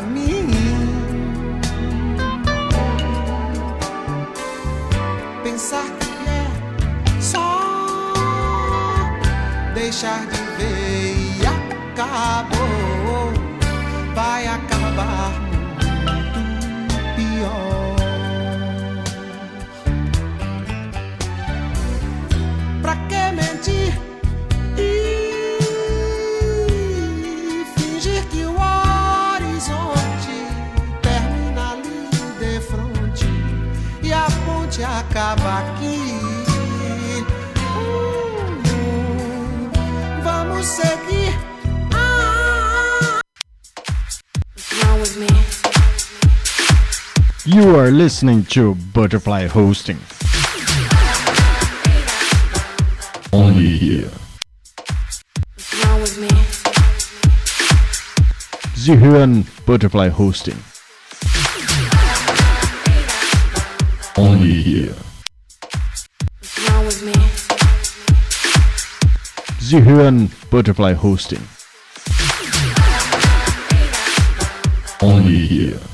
mim. Pensar que é só deixar de ver e acabou, vai acabar You are listening to Butterfly Hosting. Only here. What's wrong with me? Sie hören Butterfly Hosting. Only here. What's wrong with me? Sie hören Butterfly Hosting. Only here.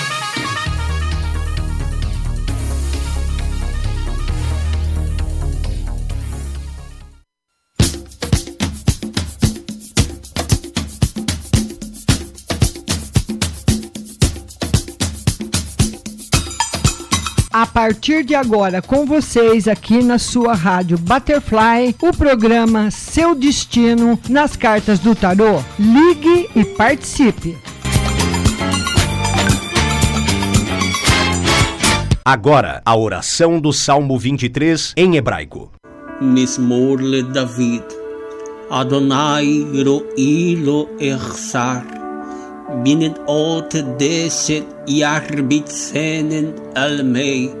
partir de agora com vocês aqui na sua rádio Butterfly, o programa Seu Destino nas Cartas do Tarô. Ligue e participe. Agora, a oração do Salmo 23 em hebraico. Mismor le David. Adonai ro ilo echsar. binet ot deset yarbitsenen almei.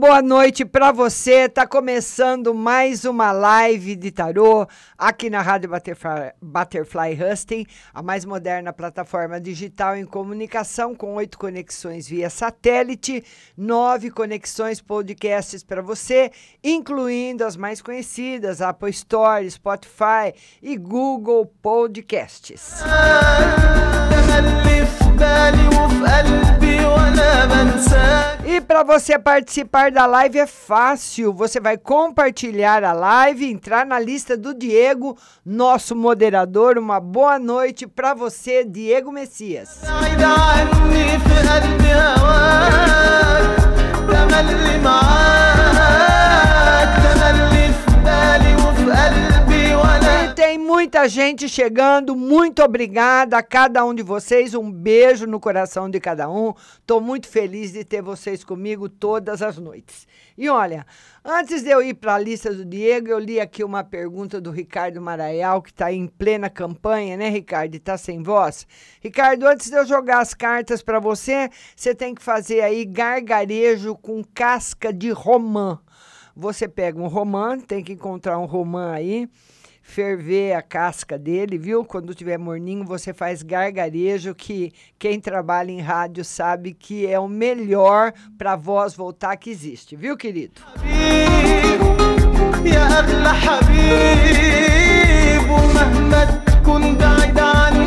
Boa noite para você. Tá começando mais uma live de tarô aqui na Rádio Butterfly, Butterfly Husting, a mais moderna plataforma digital em comunicação com oito conexões via satélite, nove conexões podcasts para você, incluindo as mais conhecidas, Apple Store, Spotify e Google Podcasts. E para você participar da live é fácil. Você vai compartilhar a live, entrar na lista do Diego, nosso moderador. Uma boa noite para você, Diego Messias. Muita gente chegando. Muito obrigada a cada um de vocês. Um beijo no coração de cada um. Estou muito feliz de ter vocês comigo todas as noites. E olha, antes de eu ir para a lista do Diego, eu li aqui uma pergunta do Ricardo Maraial, que está em plena campanha, né, Ricardo? Está sem voz. Ricardo, antes de eu jogar as cartas para você, você tem que fazer aí gargarejo com casca de romã. Você pega um romã, tem que encontrar um romã aí ferver a casca dele, viu? Quando tiver morninho, você faz gargarejo, que quem trabalha em rádio sabe que é o melhor para a voz voltar que existe, viu, querido?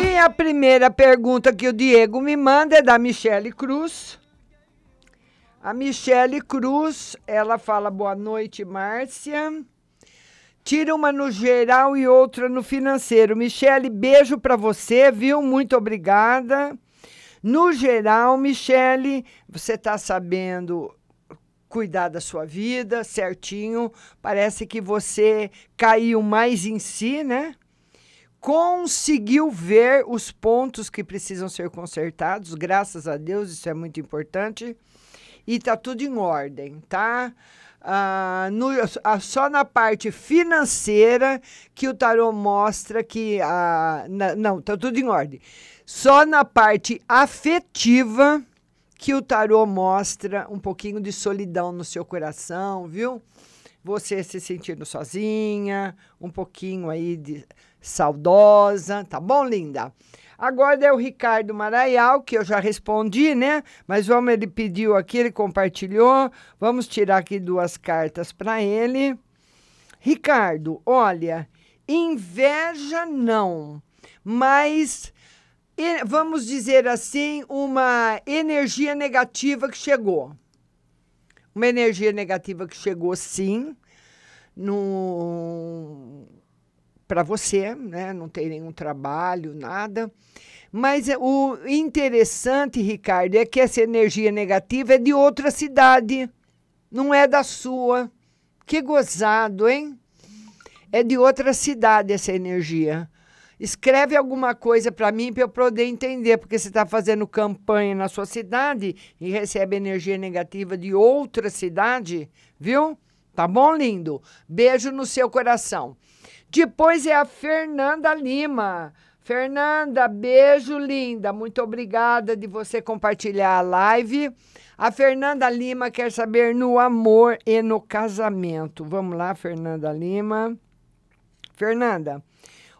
E a primeira pergunta que o Diego me manda é da Michele Cruz. A Michele Cruz, ela fala boa noite, Márcia. Tira uma no geral e outra no financeiro. Michele, beijo para você, viu? Muito obrigada. No geral, Michele, você está sabendo cuidar da sua vida certinho. Parece que você caiu mais em si, né? Conseguiu ver os pontos que precisam ser consertados, graças a Deus, isso é muito importante. E tá tudo em ordem, tá? Ah, no, ah, só na parte financeira que o tarô mostra que. Ah, na, não, tá tudo em ordem. Só na parte afetiva que o tarô mostra um pouquinho de solidão no seu coração, viu? Você se sentindo sozinha, um pouquinho aí de saudosa, tá bom, linda? Agora é o Ricardo Maraial, que eu já respondi, né? Mas vamos, ele pediu aqui, ele compartilhou. Vamos tirar aqui duas cartas para ele. Ricardo, olha, inveja não, mas vamos dizer assim, uma energia negativa que chegou. Uma energia negativa que chegou, sim, no para você, né? Não tem nenhum trabalho, nada. Mas o interessante, Ricardo, é que essa energia negativa é de outra cidade, não é da sua. Que gozado, hein? É de outra cidade essa energia. Escreve alguma coisa para mim para eu poder entender, porque você está fazendo campanha na sua cidade e recebe energia negativa de outra cidade, viu? Tá bom, lindo? Beijo no seu coração. Depois é a Fernanda Lima. Fernanda, beijo linda. Muito obrigada de você compartilhar a live. A Fernanda Lima quer saber no amor e no casamento. Vamos lá, Fernanda Lima. Fernanda,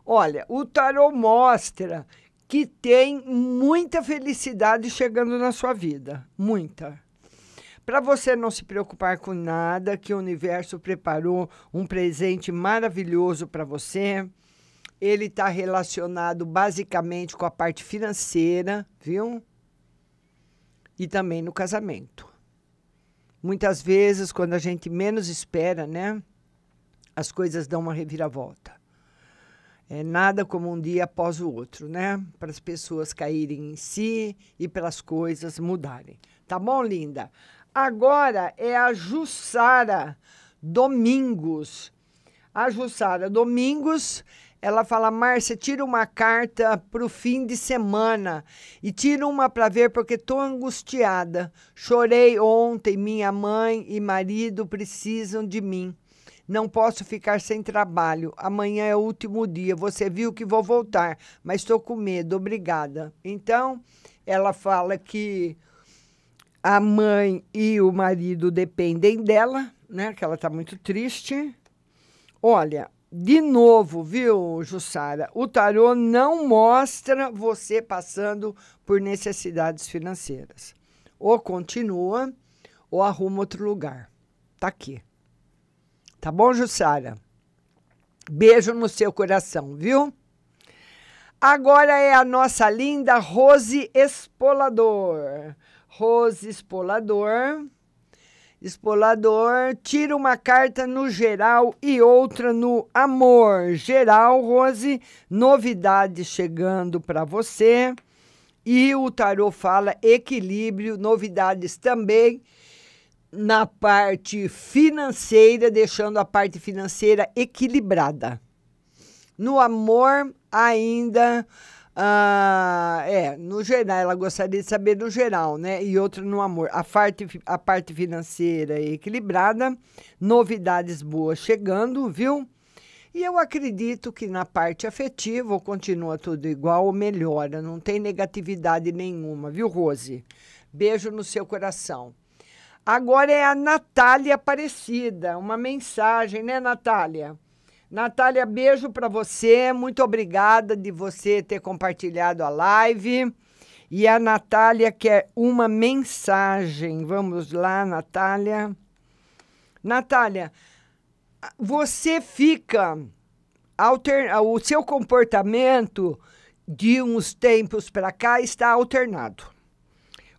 Olha, o tarô mostra que tem muita felicidade chegando na sua vida, muita. Para você não se preocupar com nada, que o universo preparou um presente maravilhoso para você. Ele está relacionado basicamente com a parte financeira, viu? E também no casamento. Muitas vezes, quando a gente menos espera, né? As coisas dão uma reviravolta. É nada como um dia após o outro, né? Para as pessoas caírem em si e para as coisas mudarem. Tá bom, linda? Agora é a Jussara Domingos. A Jussara Domingos, ela fala: Márcia, tira uma carta para o fim de semana e tira uma para ver porque estou angustiada. Chorei ontem, minha mãe e marido precisam de mim. Não posso ficar sem trabalho. Amanhã é o último dia. Você viu que vou voltar, mas estou com medo. Obrigada. Então, ela fala que a mãe e o marido dependem dela, né? Que ela está muito triste. Olha, de novo, viu, Jussara? O tarô não mostra você passando por necessidades financeiras. Ou continua, ou arruma outro lugar. Tá aqui. Tá bom, Jussara? Beijo no seu coração, viu? Agora é a nossa linda Rose Espolador. Rose Espolador. Espolador, tira uma carta no geral e outra no amor. Geral, Rose, novidades chegando para você. E o tarô fala equilíbrio, novidades também na parte financeira, deixando a parte financeira equilibrada. No amor, ainda ah, é, no geral, ela gostaria de saber no geral, né? E outro no amor. A parte, a parte financeira é equilibrada, novidades boas chegando, viu? E eu acredito que na parte afetiva continua tudo igual ou melhora, não tem negatividade nenhuma, viu, Rose? Beijo no seu coração. Agora é a Natália Aparecida, uma mensagem, né, Natália? Natália, beijo para você. Muito obrigada de você ter compartilhado a live. E a Natália quer uma mensagem. Vamos lá, Natália. Natália, você fica alter, o seu comportamento de uns tempos para cá está alternado.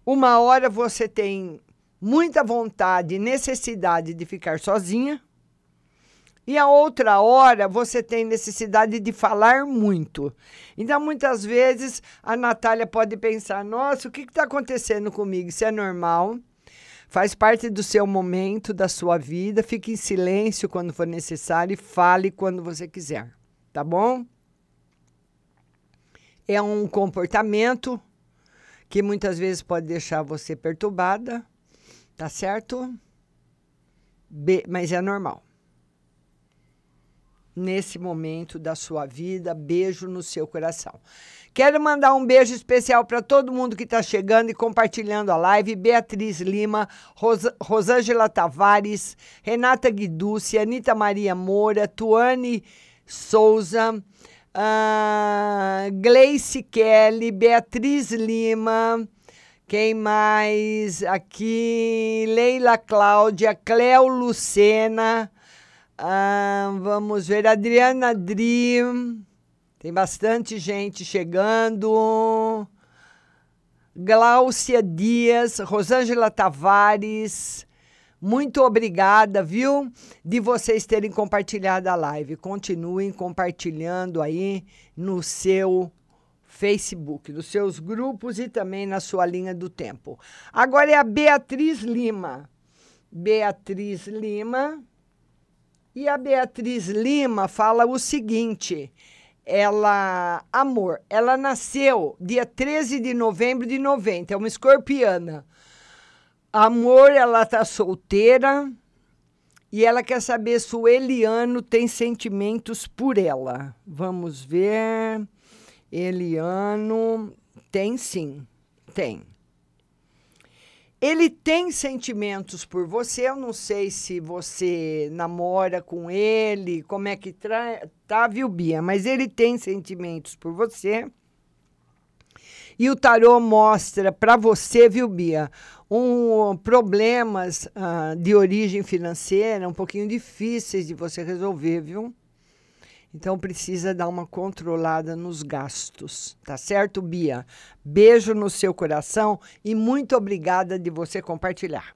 Uma hora você tem muita vontade e necessidade de ficar sozinha e a outra hora você tem necessidade de falar muito. Então, muitas vezes, a Natália pode pensar: nossa, o que está acontecendo comigo? Isso é normal. Faz parte do seu momento, da sua vida. Fique em silêncio quando for necessário e fale quando você quiser. Tá bom? É um comportamento que muitas vezes pode deixar você perturbada, tá certo? Mas é normal nesse momento da sua vida. Beijo no seu coração. Quero mandar um beijo especial para todo mundo que está chegando e compartilhando a live. Beatriz Lima, Ros Rosângela Tavares, Renata Guiducci, Anitta Maria Moura, Tuane Souza, uh, Gleice Kelly, Beatriz Lima, quem mais aqui? Leila Cláudia, Cléo Lucena, ah, vamos ver, Adriana Dri. Tem bastante gente chegando. Gláucia Dias, Rosângela Tavares. Muito obrigada, viu? De vocês terem compartilhado a live. Continuem compartilhando aí no seu Facebook, nos seus grupos e também na sua linha do tempo. Agora é a Beatriz Lima. Beatriz Lima. E a Beatriz Lima fala o seguinte: ela, amor, ela nasceu dia 13 de novembro de 90, é uma escorpiana. Amor, ela tá solteira e ela quer saber se o Eliano tem sentimentos por ela. Vamos ver. Eliano tem sim, tem. Ele tem sentimentos por você, eu não sei se você namora com ele, como é que tra- tá, viu, Bia? Mas ele tem sentimentos por você. E o tarô mostra para você, viu, Bia, um, problemas ah, de origem financeira um pouquinho difíceis de você resolver, viu? Então precisa dar uma controlada nos gastos, tá certo, Bia? Beijo no seu coração e muito obrigada de você compartilhar.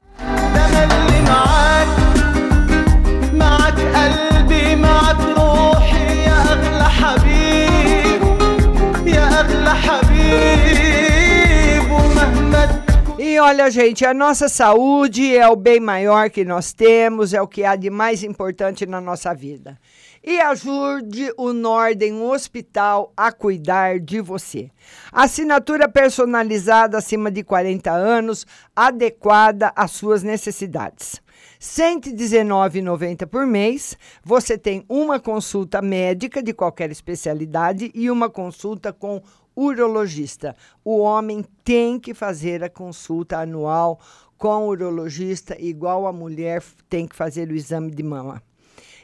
E olha, gente, a nossa saúde é o bem maior que nós temos, é o que há de mais importante na nossa vida. E ajude o Norden Hospital a cuidar de você. Assinatura personalizada acima de 40 anos, adequada às suas necessidades. R$ 119,90 por mês. Você tem uma consulta médica de qualquer especialidade e uma consulta com urologista. O homem tem que fazer a consulta anual com urologista, igual a mulher tem que fazer o exame de mama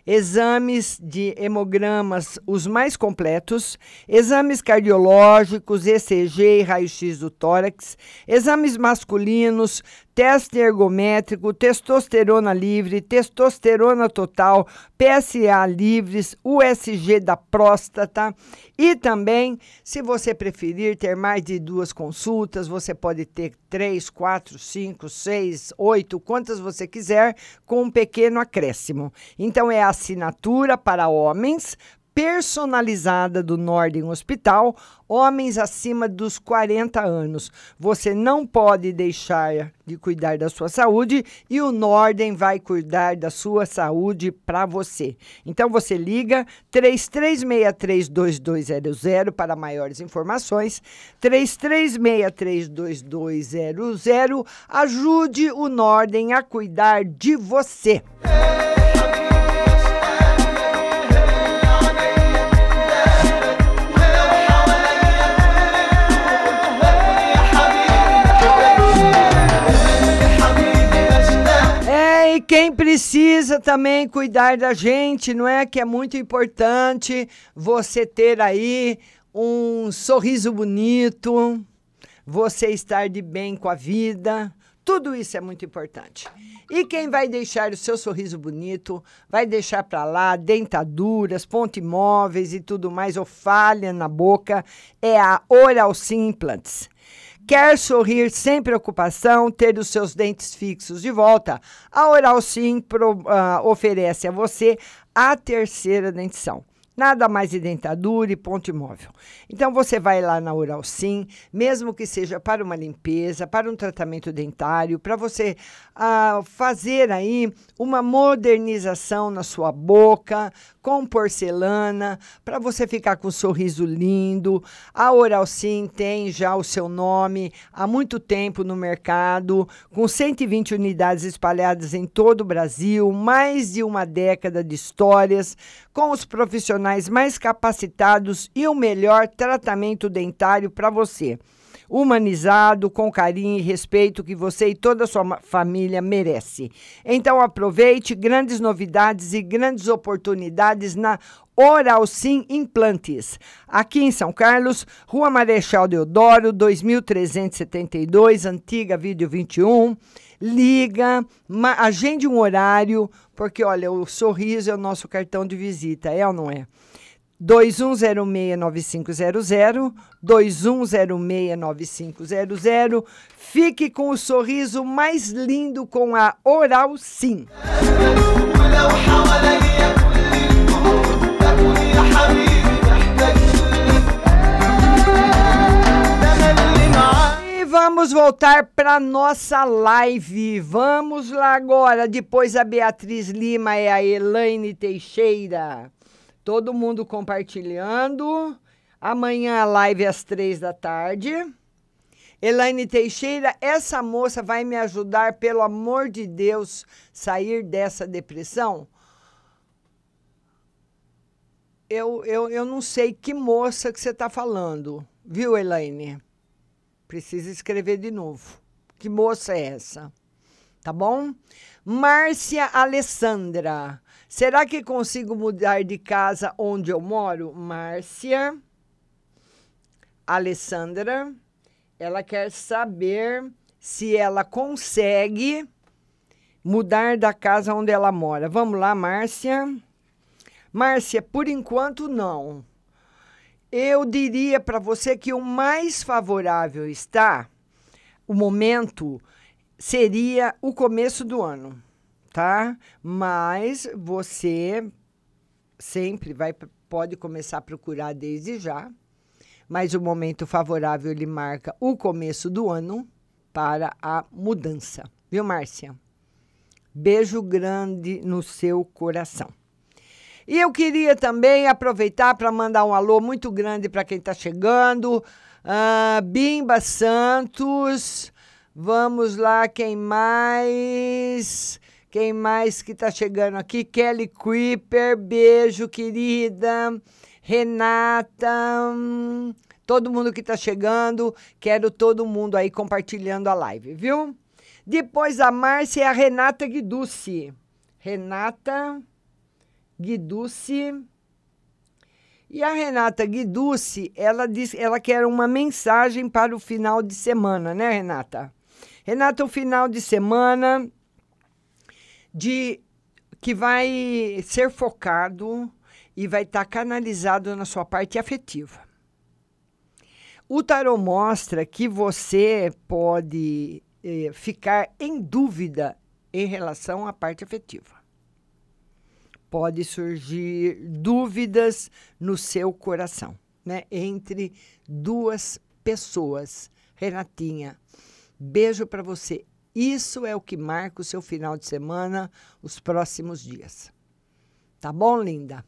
exames de hemogramas, os mais completos, exames cardiológicos, ECG e raio-x do tórax, exames masculinos, teste ergométrico, testosterona livre, testosterona total, PSA livres, USG da próstata. E também, se você preferir ter mais de duas consultas, você pode ter três, quatro, cinco, seis, oito, quantas você quiser, com um pequeno acréscimo. Então é a assinatura para homens personalizada do Norden Hospital, homens acima dos 40 anos. Você não pode deixar de cuidar da sua saúde e o Norden vai cuidar da sua saúde para você. Então você liga 33632200 para maiores informações. 33632200. Ajude o Norden a cuidar de você. É, quem precisa também cuidar da gente, não é? Que é muito importante você ter aí um sorriso bonito, você estar de bem com a vida. Tudo isso é muito importante. E quem vai deixar o seu sorriso bonito, vai deixar para lá dentaduras, ponte móveis e tudo mais, ou falha na boca, é a Oral Sim Implants. Quer sorrir sem preocupação, ter os seus dentes fixos de volta? A Oral Sim pro, ah, oferece a você a terceira dentição. Nada mais de dentadura e ponto imóvel. Então você vai lá na Oral Sim, mesmo que seja para uma limpeza, para um tratamento dentário, para você ah, fazer aí uma modernização na sua boca com porcelana, para você ficar com um sorriso lindo. A Oral Sim tem já o seu nome há muito tempo no mercado, com 120 unidades espalhadas em todo o Brasil, mais de uma década de histórias, com os profissionais mais capacitados e o melhor tratamento dentário para você. Humanizado, com carinho e respeito que você e toda a sua família merece. Então aproveite grandes novidades e grandes oportunidades na Oral Sim Implantes. Aqui em São Carlos, Rua Marechal Deodoro, 2372, antiga Vídeo 21. Liga, agende um horário, porque olha, o sorriso é o nosso cartão de visita, é ou não é? 2106-9500, 2106-9500. Fique com o sorriso mais lindo com a Oral Sim. E Vamos voltar para nossa live. Vamos lá agora. Depois a Beatriz Lima é a Elaine Teixeira. Todo mundo compartilhando. Amanhã a live é às três da tarde. Elaine Teixeira, essa moça vai me ajudar, pelo amor de Deus, sair dessa depressão? Eu, eu, eu não sei que moça que você está falando, viu, Elaine? Precisa escrever de novo, que moça é essa? Tá bom? Márcia Alessandra. Será que consigo mudar de casa onde eu moro? Márcia Alessandra. Ela quer saber se ela consegue mudar da casa onde ela mora. Vamos lá, Márcia. Márcia, por enquanto não. Eu diria para você que o mais favorável está, o momento seria o começo do ano, tá? Mas você sempre vai pode começar a procurar desde já, mas o momento favorável ele marca o começo do ano para a mudança. Viu, Márcia? Beijo grande no seu coração. E eu queria também aproveitar para mandar um alô muito grande para quem está chegando. Uh, Bimba Santos. Vamos lá, quem mais? Quem mais que está chegando aqui? Kelly Creeper, beijo, querida. Renata, hum, todo mundo que está chegando, quero todo mundo aí compartilhando a live, viu? Depois a Márcia é a Renata Guiducci. Renata Guiducci. E a Renata Guiducci, ela diz, ela quer uma mensagem para o final de semana, né, Renata? Renata, o final de semana de que vai ser focado e vai estar tá canalizado na sua parte afetiva. O tarot mostra que você pode eh, ficar em dúvida em relação à parte afetiva. Pode surgir dúvidas no seu coração, né? Entre duas pessoas. Renatinha, beijo para você. Isso é o que marca o seu final de semana, os próximos dias. Tá bom, linda?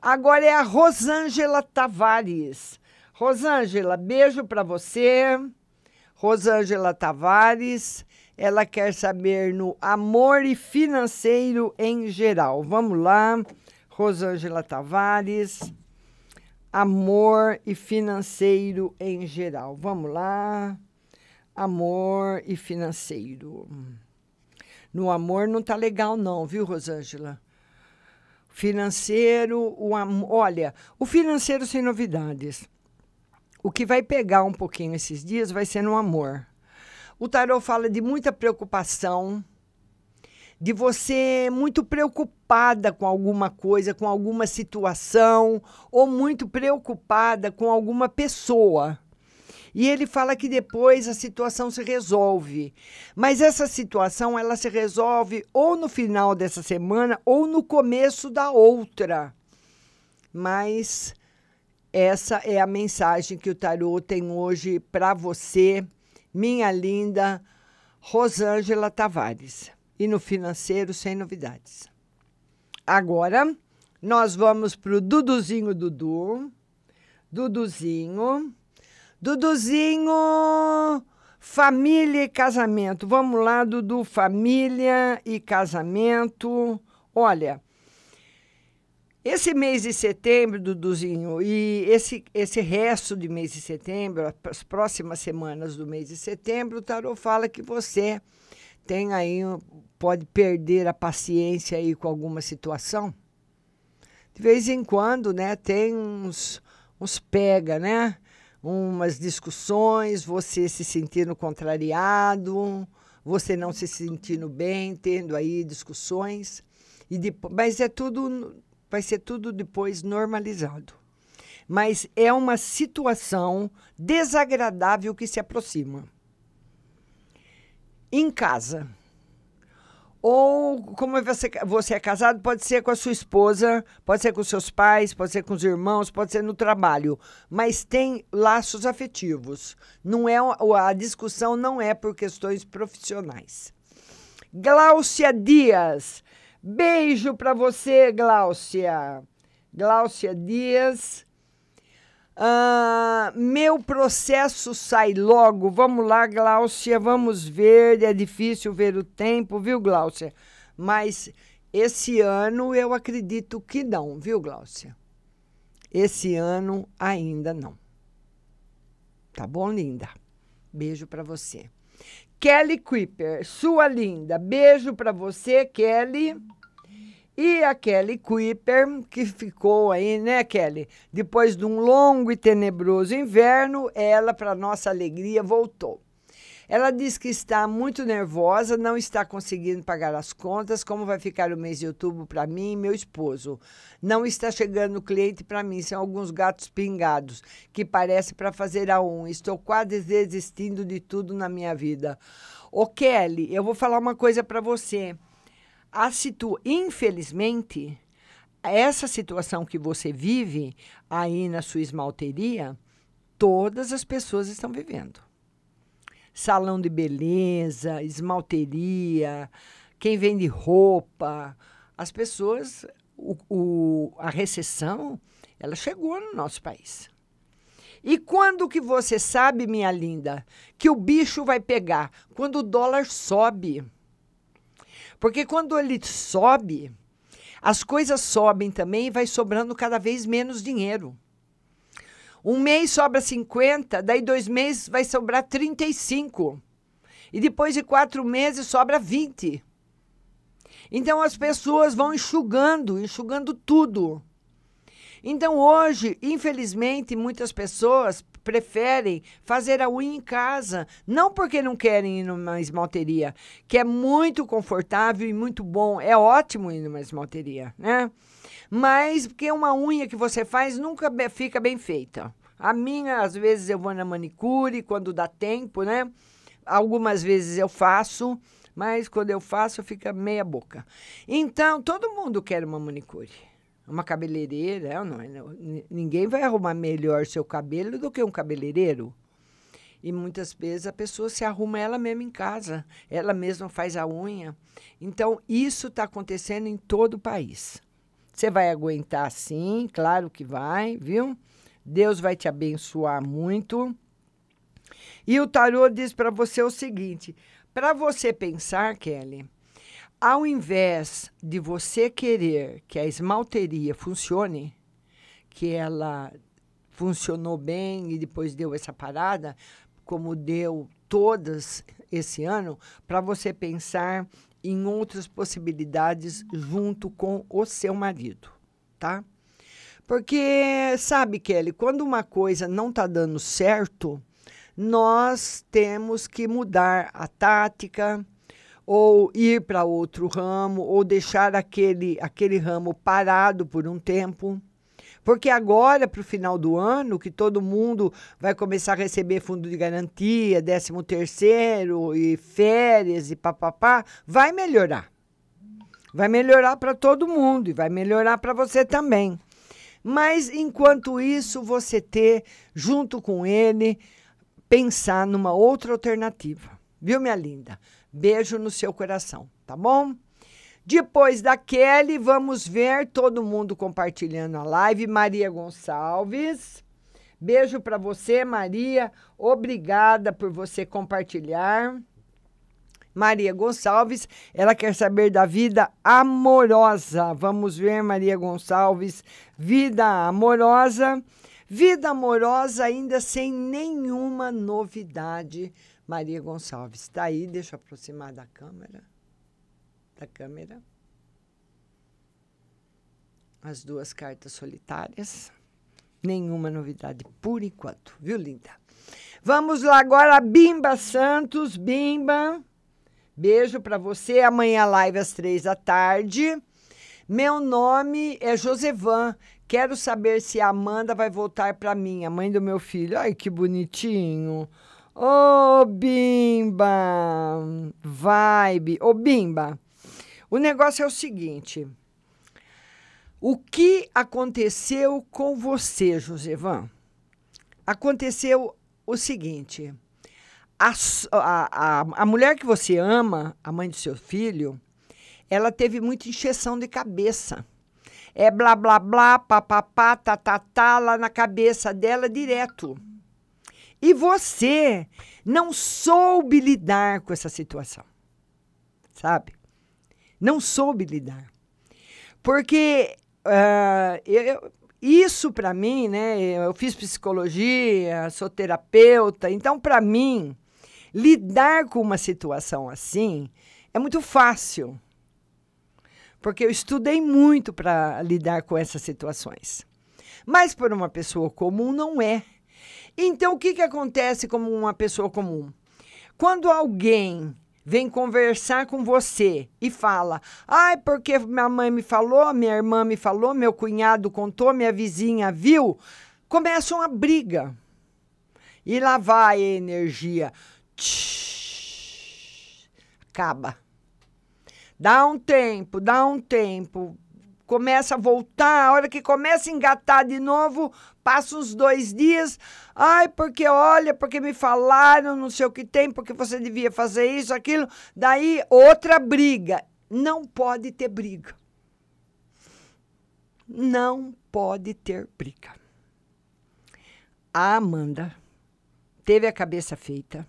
Agora é a Rosângela Tavares. Rosângela, beijo para você. Rosângela Tavares, ela quer saber no amor e financeiro em geral. Vamos lá, Rosângela Tavares, amor e financeiro em geral. Vamos lá, amor e financeiro. No amor não tá legal não, viu, Rosângela? Financeiro, o amor, olha, o financeiro sem novidades. O que vai pegar um pouquinho esses dias vai ser no amor. O tarot fala de muita preocupação, de você muito preocupada com alguma coisa, com alguma situação, ou muito preocupada com alguma pessoa. E ele fala que depois a situação se resolve. Mas essa situação ela se resolve ou no final dessa semana ou no começo da outra. Mas essa é a mensagem que o tarô tem hoje para você, minha linda Rosângela Tavares. E no financeiro, sem novidades. Agora, nós vamos para o Duduzinho Dudu. Duduzinho. Duduzinho, família e casamento. Vamos lá, Dudu, família e casamento. Olha, esse mês de setembro, Duduzinho, e esse, esse resto de mês de setembro, as próximas semanas do mês de setembro, o tarot fala que você tem aí, pode perder a paciência aí com alguma situação. De vez em quando, né, tem uns, uns pega, né? Umas discussões, você se sentindo contrariado, você não se sentindo bem, tendo aí discussões. E depois, mas é tudo vai ser tudo depois normalizado. Mas é uma situação desagradável que se aproxima. Em casa. Ou, como você, você é casado, pode ser com a sua esposa, pode ser com seus pais, pode ser com os irmãos, pode ser no trabalho. Mas tem laços afetivos. Não é A discussão não é por questões profissionais. Gláucia Dias Beijo para você, Gláucia. Gláucia Dias. Ah, meu processo sai logo. Vamos lá, Gláucia, vamos ver. É difícil ver o tempo, viu, Gláucia? Mas esse ano eu acredito que não, viu, Gláucia? Esse ano ainda não. Tá bom, linda? Beijo para você. Kelly Kuiper, sua linda. Beijo para você, Kelly. E a Kelly Kuiper, que ficou aí, né, Kelly? Depois de um longo e tenebroso inverno, ela, para nossa alegria, voltou. Ela diz que está muito nervosa, não está conseguindo pagar as contas. Como vai ficar o mês de outubro para mim e meu esposo? Não está chegando cliente para mim. São alguns gatos pingados que parece para fazer a um. Estou quase desistindo de tudo na minha vida. Ô Kelly, eu vou falar uma coisa para você. A situ... Infelizmente, essa situação que você vive aí na sua esmalteria, todas as pessoas estão vivendo salão de beleza, esmalteria, quem vende roupa. As pessoas, o, o, a recessão, ela chegou no nosso país. E quando que você sabe, minha linda, que o bicho vai pegar? Quando o dólar sobe. Porque quando ele sobe, as coisas sobem também e vai sobrando cada vez menos dinheiro. Um mês sobra 50, daí dois meses vai sobrar 35. E depois de quatro meses sobra 20. Então as pessoas vão enxugando, enxugando tudo. Então hoje, infelizmente, muitas pessoas preferem fazer a unha em casa, não porque não querem ir numa esmalteria, que é muito confortável e muito bom, é ótimo ir numa esmalteria, né? Mas porque uma unha que você faz nunca fica bem feita. A minha, às vezes eu vou na manicure quando dá tempo, né? Algumas vezes eu faço, mas quando eu faço fica meia boca. Então, todo mundo quer uma manicure. Uma cabeleireira, não, não, ninguém vai arrumar melhor seu cabelo do que um cabeleireiro. E muitas vezes a pessoa se arruma ela mesma em casa, ela mesma faz a unha. Então, isso está acontecendo em todo o país. Você vai aguentar sim, claro que vai, viu? Deus vai te abençoar muito. E o tarô diz para você o seguinte: para você pensar, Kelly, ao invés de você querer que a esmalteria funcione, que ela funcionou bem e depois deu essa parada, como deu todas esse ano, para você pensar em outras possibilidades junto com o seu marido, tá? Porque, sabe, Kelly, quando uma coisa não está dando certo, nós temos que mudar a tática ou ir para outro ramo ou deixar aquele, aquele ramo parado por um tempo. Porque agora, para o final do ano, que todo mundo vai começar a receber fundo de garantia, 13 terceiro e férias e papapá, vai melhorar. Vai melhorar para todo mundo e vai melhorar para você também. Mas, enquanto isso, você ter, junto com ele, pensar numa outra alternativa. Viu, minha linda? Beijo no seu coração, tá bom? Depois da Kelly, vamos ver todo mundo compartilhando a live. Maria Gonçalves. Beijo para você, Maria. Obrigada por você compartilhar. Maria Gonçalves, ela quer saber da vida amorosa. Vamos ver, Maria Gonçalves, vida amorosa. Vida amorosa ainda sem nenhuma novidade. Maria Gonçalves, está aí, deixa eu aproximar da câmera da câmera. As duas cartas solitárias. Nenhuma novidade por enquanto, viu, linda? Vamos lá agora, Bimba Santos. Bimba, beijo para você. Amanhã live às três da tarde. Meu nome é Josevan. Quero saber se a Amanda vai voltar para mim, a mãe do meu filho. Ai, que bonitinho. Ô, oh, Bimba! Vibe. Ô, oh, Bimba, o negócio é o seguinte. O que aconteceu com você, Josevan? Aconteceu o seguinte: a, a, a, a mulher que você ama, a mãe do seu filho, ela teve muita injeção de cabeça. É blá blá blá, papapá, tá, tá, tá, lá na cabeça dela direto. E você não soube lidar com essa situação. Sabe? não soube lidar. Porque uh, eu, isso para mim, né? Eu fiz psicologia, sou terapeuta, então para mim lidar com uma situação assim é muito fácil. Porque eu estudei muito para lidar com essas situações. Mas para uma pessoa comum não é. Então o que, que acontece como uma pessoa comum? Quando alguém vem conversar com você e fala: ai, porque minha mãe me falou, minha irmã me falou, meu cunhado contou, minha vizinha viu, começa uma briga. E lá vai a energia. Acaba. Dá um tempo, dá um tempo. Começa a voltar, a hora que começa a engatar de novo, passa uns dois dias. Ai, porque olha, porque me falaram, não sei o que tem, porque você devia fazer isso, aquilo. Daí, outra briga. Não pode ter briga. Não pode ter briga. A Amanda teve a cabeça feita.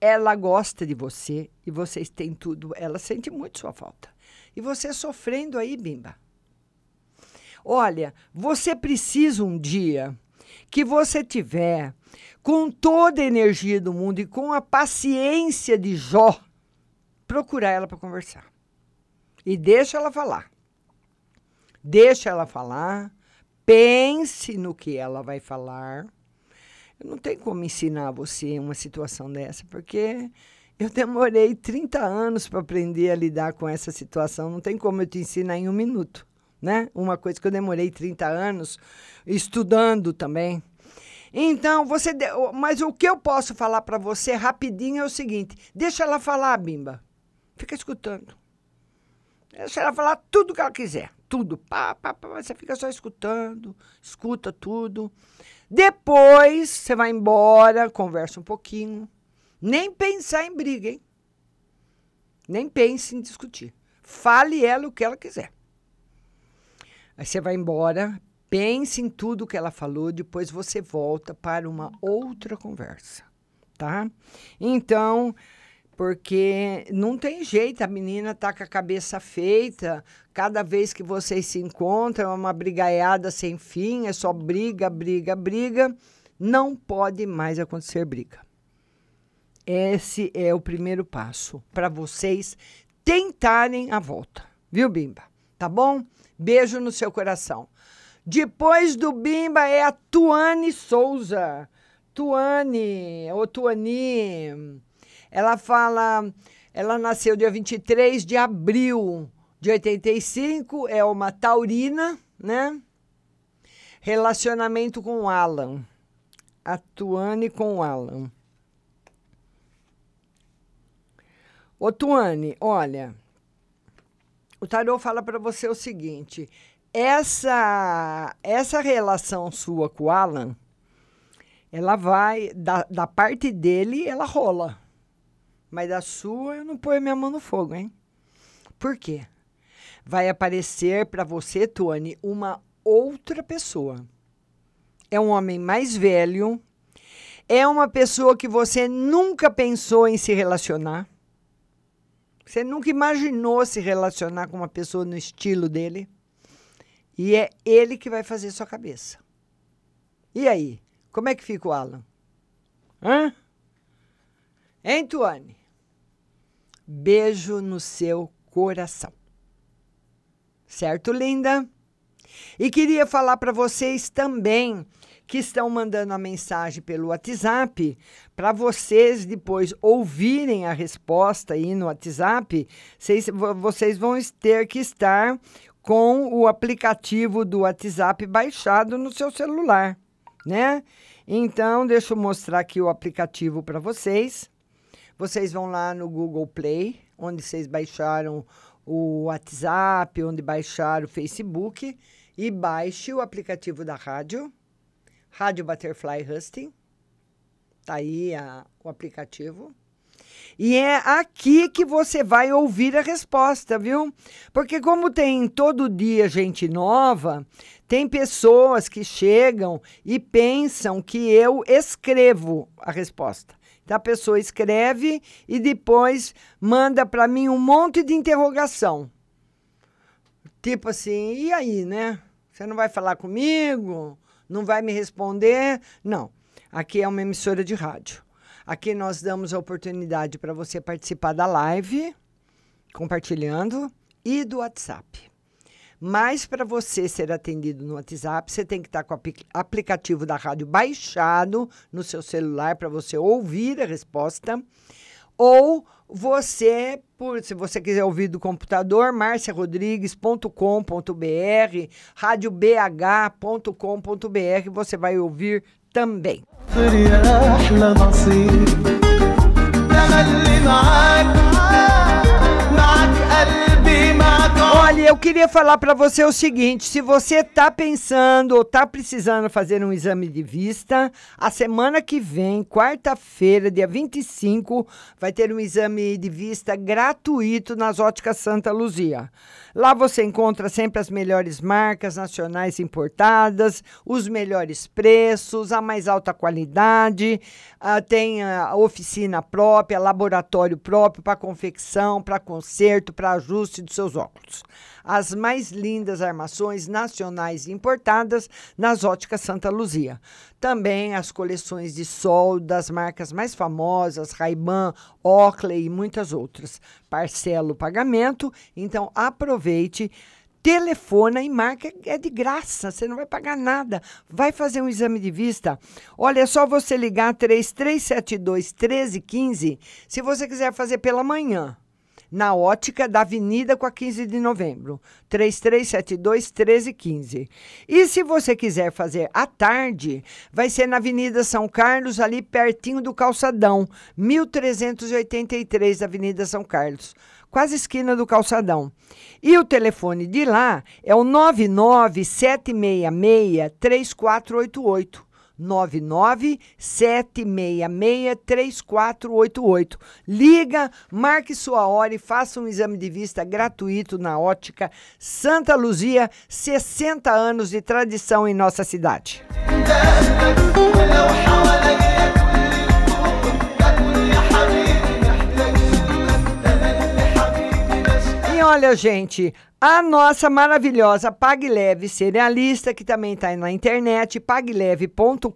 Ela gosta de você e vocês têm tudo. Ela sente muito sua falta. E você sofrendo aí, Bimba. Olha, você precisa um dia que você tiver com toda a energia do mundo e com a paciência de Jó, procurar ela para conversar. E deixa ela falar. Deixa ela falar. Pense no que ela vai falar. Eu não tenho como ensinar você uma situação dessa, porque eu demorei 30 anos para aprender a lidar com essa situação. Não tem como eu te ensinar em um minuto. Né? Uma coisa que eu demorei 30 anos estudando também. Então, você. de- Mas o que eu posso falar para você rapidinho é o seguinte: deixa ela falar, Bimba. Fica escutando. Deixa ela falar tudo que ela quiser. Tudo. Pá, pá, pá, você fica só escutando, escuta tudo. Depois você vai embora, conversa um pouquinho. Nem pensar em briga, hein? Nem pense em discutir. Fale ela o que ela quiser. Aí você vai embora, pense em tudo que ela falou, depois você volta para uma outra conversa, tá? Então, porque não tem jeito, a menina tá com a cabeça feita, cada vez que vocês se encontram é uma brigaiada sem fim, é só briga, briga, briga, não pode mais acontecer briga. Esse é o primeiro passo para vocês tentarem a volta, viu, Bimba? Tá bom? Beijo no seu coração. Depois do Bimba é a Tuane Souza. Tuane, ou Tuani, ela fala, ela nasceu dia 23 de abril de 85, é uma taurina, né? Relacionamento com o Alan. A Tuane com o Alan. Ô, Tuane, olha, o tarô fala para você o seguinte: essa essa relação sua com o Alan, ela vai da, da parte dele, ela rola. Mas da sua, eu não ponho minha mão no fogo, hein? Por quê? Vai aparecer para você, Tuane, uma outra pessoa. É um homem mais velho, é uma pessoa que você nunca pensou em se relacionar. Você nunca imaginou se relacionar com uma pessoa no estilo dele. E é ele que vai fazer sua cabeça. E aí? Como é que fica o Alan? Hã? Hein, Tuane? Beijo no seu coração. Certo, linda? E queria falar para vocês também que estão mandando a mensagem pelo WhatsApp, para vocês depois ouvirem a resposta aí no WhatsApp, vocês, vo- vocês vão ter que estar com o aplicativo do WhatsApp baixado no seu celular, né? Então, deixa eu mostrar aqui o aplicativo para vocês. Vocês vão lá no Google Play, onde vocês baixaram o WhatsApp, onde baixaram o Facebook, e baixe o aplicativo da rádio, Rádio Butterfly Husting. Tá aí a- o aplicativo. E é aqui que você vai ouvir a resposta, viu? Porque como tem todo dia gente nova, tem pessoas que chegam e pensam que eu escrevo a resposta. Então a pessoa escreve e depois manda para mim um monte de interrogação. Tipo assim, e aí, né? Você não vai falar comigo? Não vai me responder? Não. Aqui é uma emissora de rádio. Aqui nós damos a oportunidade para você participar da live, compartilhando, e do WhatsApp. Mas para você ser atendido no WhatsApp, você tem que estar com o apli- aplicativo da rádio baixado no seu celular para você ouvir a resposta. Ou você, por, se você quiser ouvir do computador, marciarodrigues.com.br, radiobh.com.br, você vai ouvir também. Olha, eu queria falar para você o seguinte: se você está pensando ou está precisando fazer um exame de vista, a semana que vem, quarta-feira, dia 25, vai ter um exame de vista gratuito nas óticas Santa Luzia. Lá você encontra sempre as melhores marcas nacionais importadas, os melhores preços, a mais alta qualidade, ah, tem a oficina própria, laboratório próprio para confecção, para conserto, para ajuste dos seus óculos. As mais lindas armações nacionais importadas nas óticas Santa Luzia. Também as coleções de sol das marcas mais famosas, Ray-Ban, Oakley e muitas outras. Parcela o pagamento, então aproveite telefona e marca, é de graça, você não vai pagar nada. Vai fazer um exame de vista. Olha, é só você ligar 3372 1315 se você quiser fazer pela manhã. Na ótica da Avenida com a 15 de novembro, 3372 1315. E se você quiser fazer à tarde, vai ser na Avenida São Carlos, ali pertinho do Calçadão, 1383 Avenida São Carlos quase esquina do calçadão. E o telefone de lá é o 997663488. 997663488. Liga, marque sua hora e faça um exame de vista gratuito na ótica Santa Luzia, 60 anos de tradição em nossa cidade. Olha, gente, a nossa maravilhosa Pague Leve Cerealista, que também está na internet, pagleve.com.br,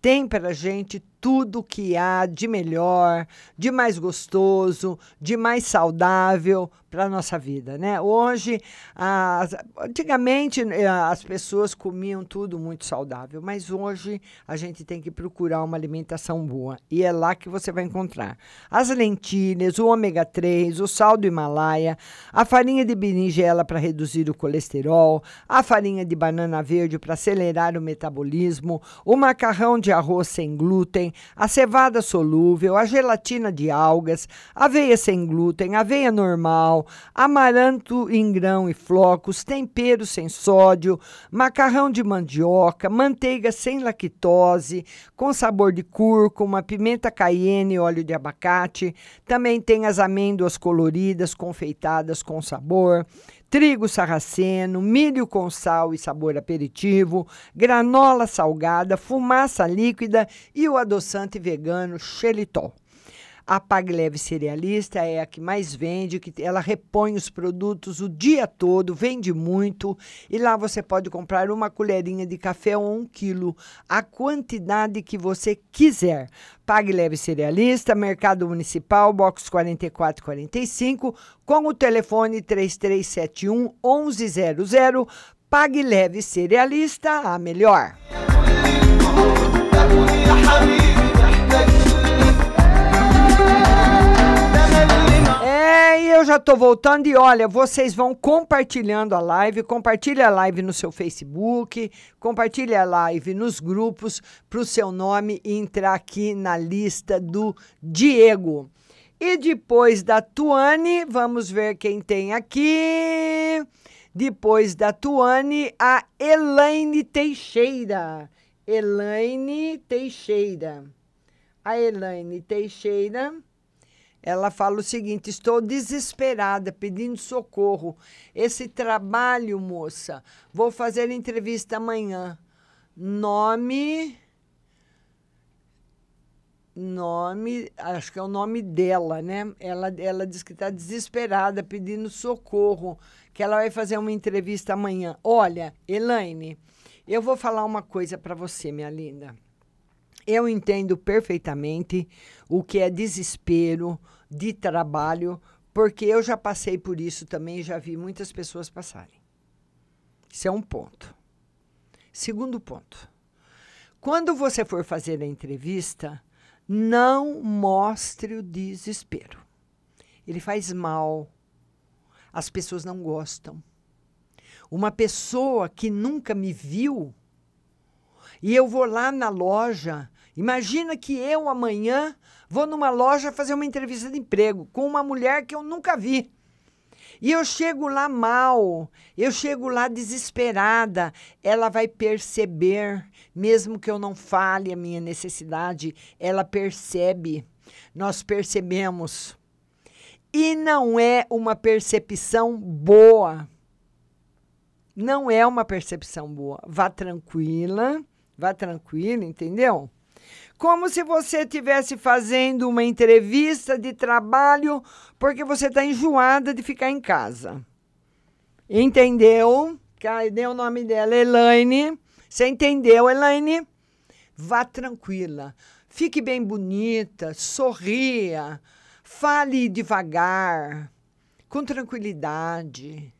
tem para gente tudo que há de melhor, de mais gostoso, de mais saudável para a nossa vida, né? Hoje, as- antigamente eh, as pessoas comiam tudo muito saudável, mas hoje a gente tem que procurar uma alimentação boa e é lá que você vai encontrar as lentilhas, o ômega 3, o sal do Himalaia, a farinha de berinjela para reduzir o colesterol, a farinha de banana verde para acelerar o metabolismo, o macarrão de arroz sem glúten, a cevada solúvel, a gelatina de algas, aveia sem glúten, aveia normal, amaranto em grão e flocos, tempero sem sódio, macarrão de mandioca, manteiga sem lactose, com sabor de cúrcuma, pimenta cayenne e óleo de abacate. Também tem as amêndoas coloridas, confeitadas com sabor trigo sarraceno, milho com sal e sabor aperitivo, granola salgada, fumaça líquida e o adoçante vegano xelitol. A Pag Leve Cerealista é a que mais vende, que ela repõe os produtos o dia todo, vende muito. E lá você pode comprar uma colherinha de café ou um quilo, a quantidade que você quiser. Pag Leve Cerealista, Mercado Municipal, box 4445, com o telefone 3371 1100. Pag Leve Cerealista, a melhor. E eu já tô voltando e olha, vocês vão compartilhando a live, compartilha a live no seu Facebook, compartilha a live nos grupos para o seu nome entrar aqui na lista do Diego. E depois da Tuane, vamos ver quem tem aqui. Depois da Tuane, a Elaine Teixeira. Elaine Teixeira. A Elaine Teixeira. Ela fala o seguinte: estou desesperada, pedindo socorro. Esse trabalho, moça, vou fazer entrevista amanhã. Nome. Nome, acho que é o nome dela, né? Ela, ela diz que está desesperada, pedindo socorro, que ela vai fazer uma entrevista amanhã. Olha, Elaine, eu vou falar uma coisa para você, minha linda. Eu entendo perfeitamente o que é desespero de trabalho, porque eu já passei por isso também e já vi muitas pessoas passarem. Isso é um ponto. Segundo ponto. Quando você for fazer a entrevista, não mostre o desespero. Ele faz mal. As pessoas não gostam. Uma pessoa que nunca me viu e eu vou lá na loja. Imagina que eu amanhã vou numa loja fazer uma entrevista de emprego com uma mulher que eu nunca vi. E eu chego lá mal, eu chego lá desesperada. Ela vai perceber, mesmo que eu não fale a minha necessidade, ela percebe. Nós percebemos. E não é uma percepção boa. Não é uma percepção boa. Vá tranquila Vá tranquilo, entendeu? Como se você estivesse fazendo uma entrevista de trabalho porque você está enjoada de ficar em casa. Entendeu? Cadê o nome dela? Elaine. Você entendeu, Elaine? Vá tranquila. Fique bem bonita, sorria, fale devagar, com tranquilidade.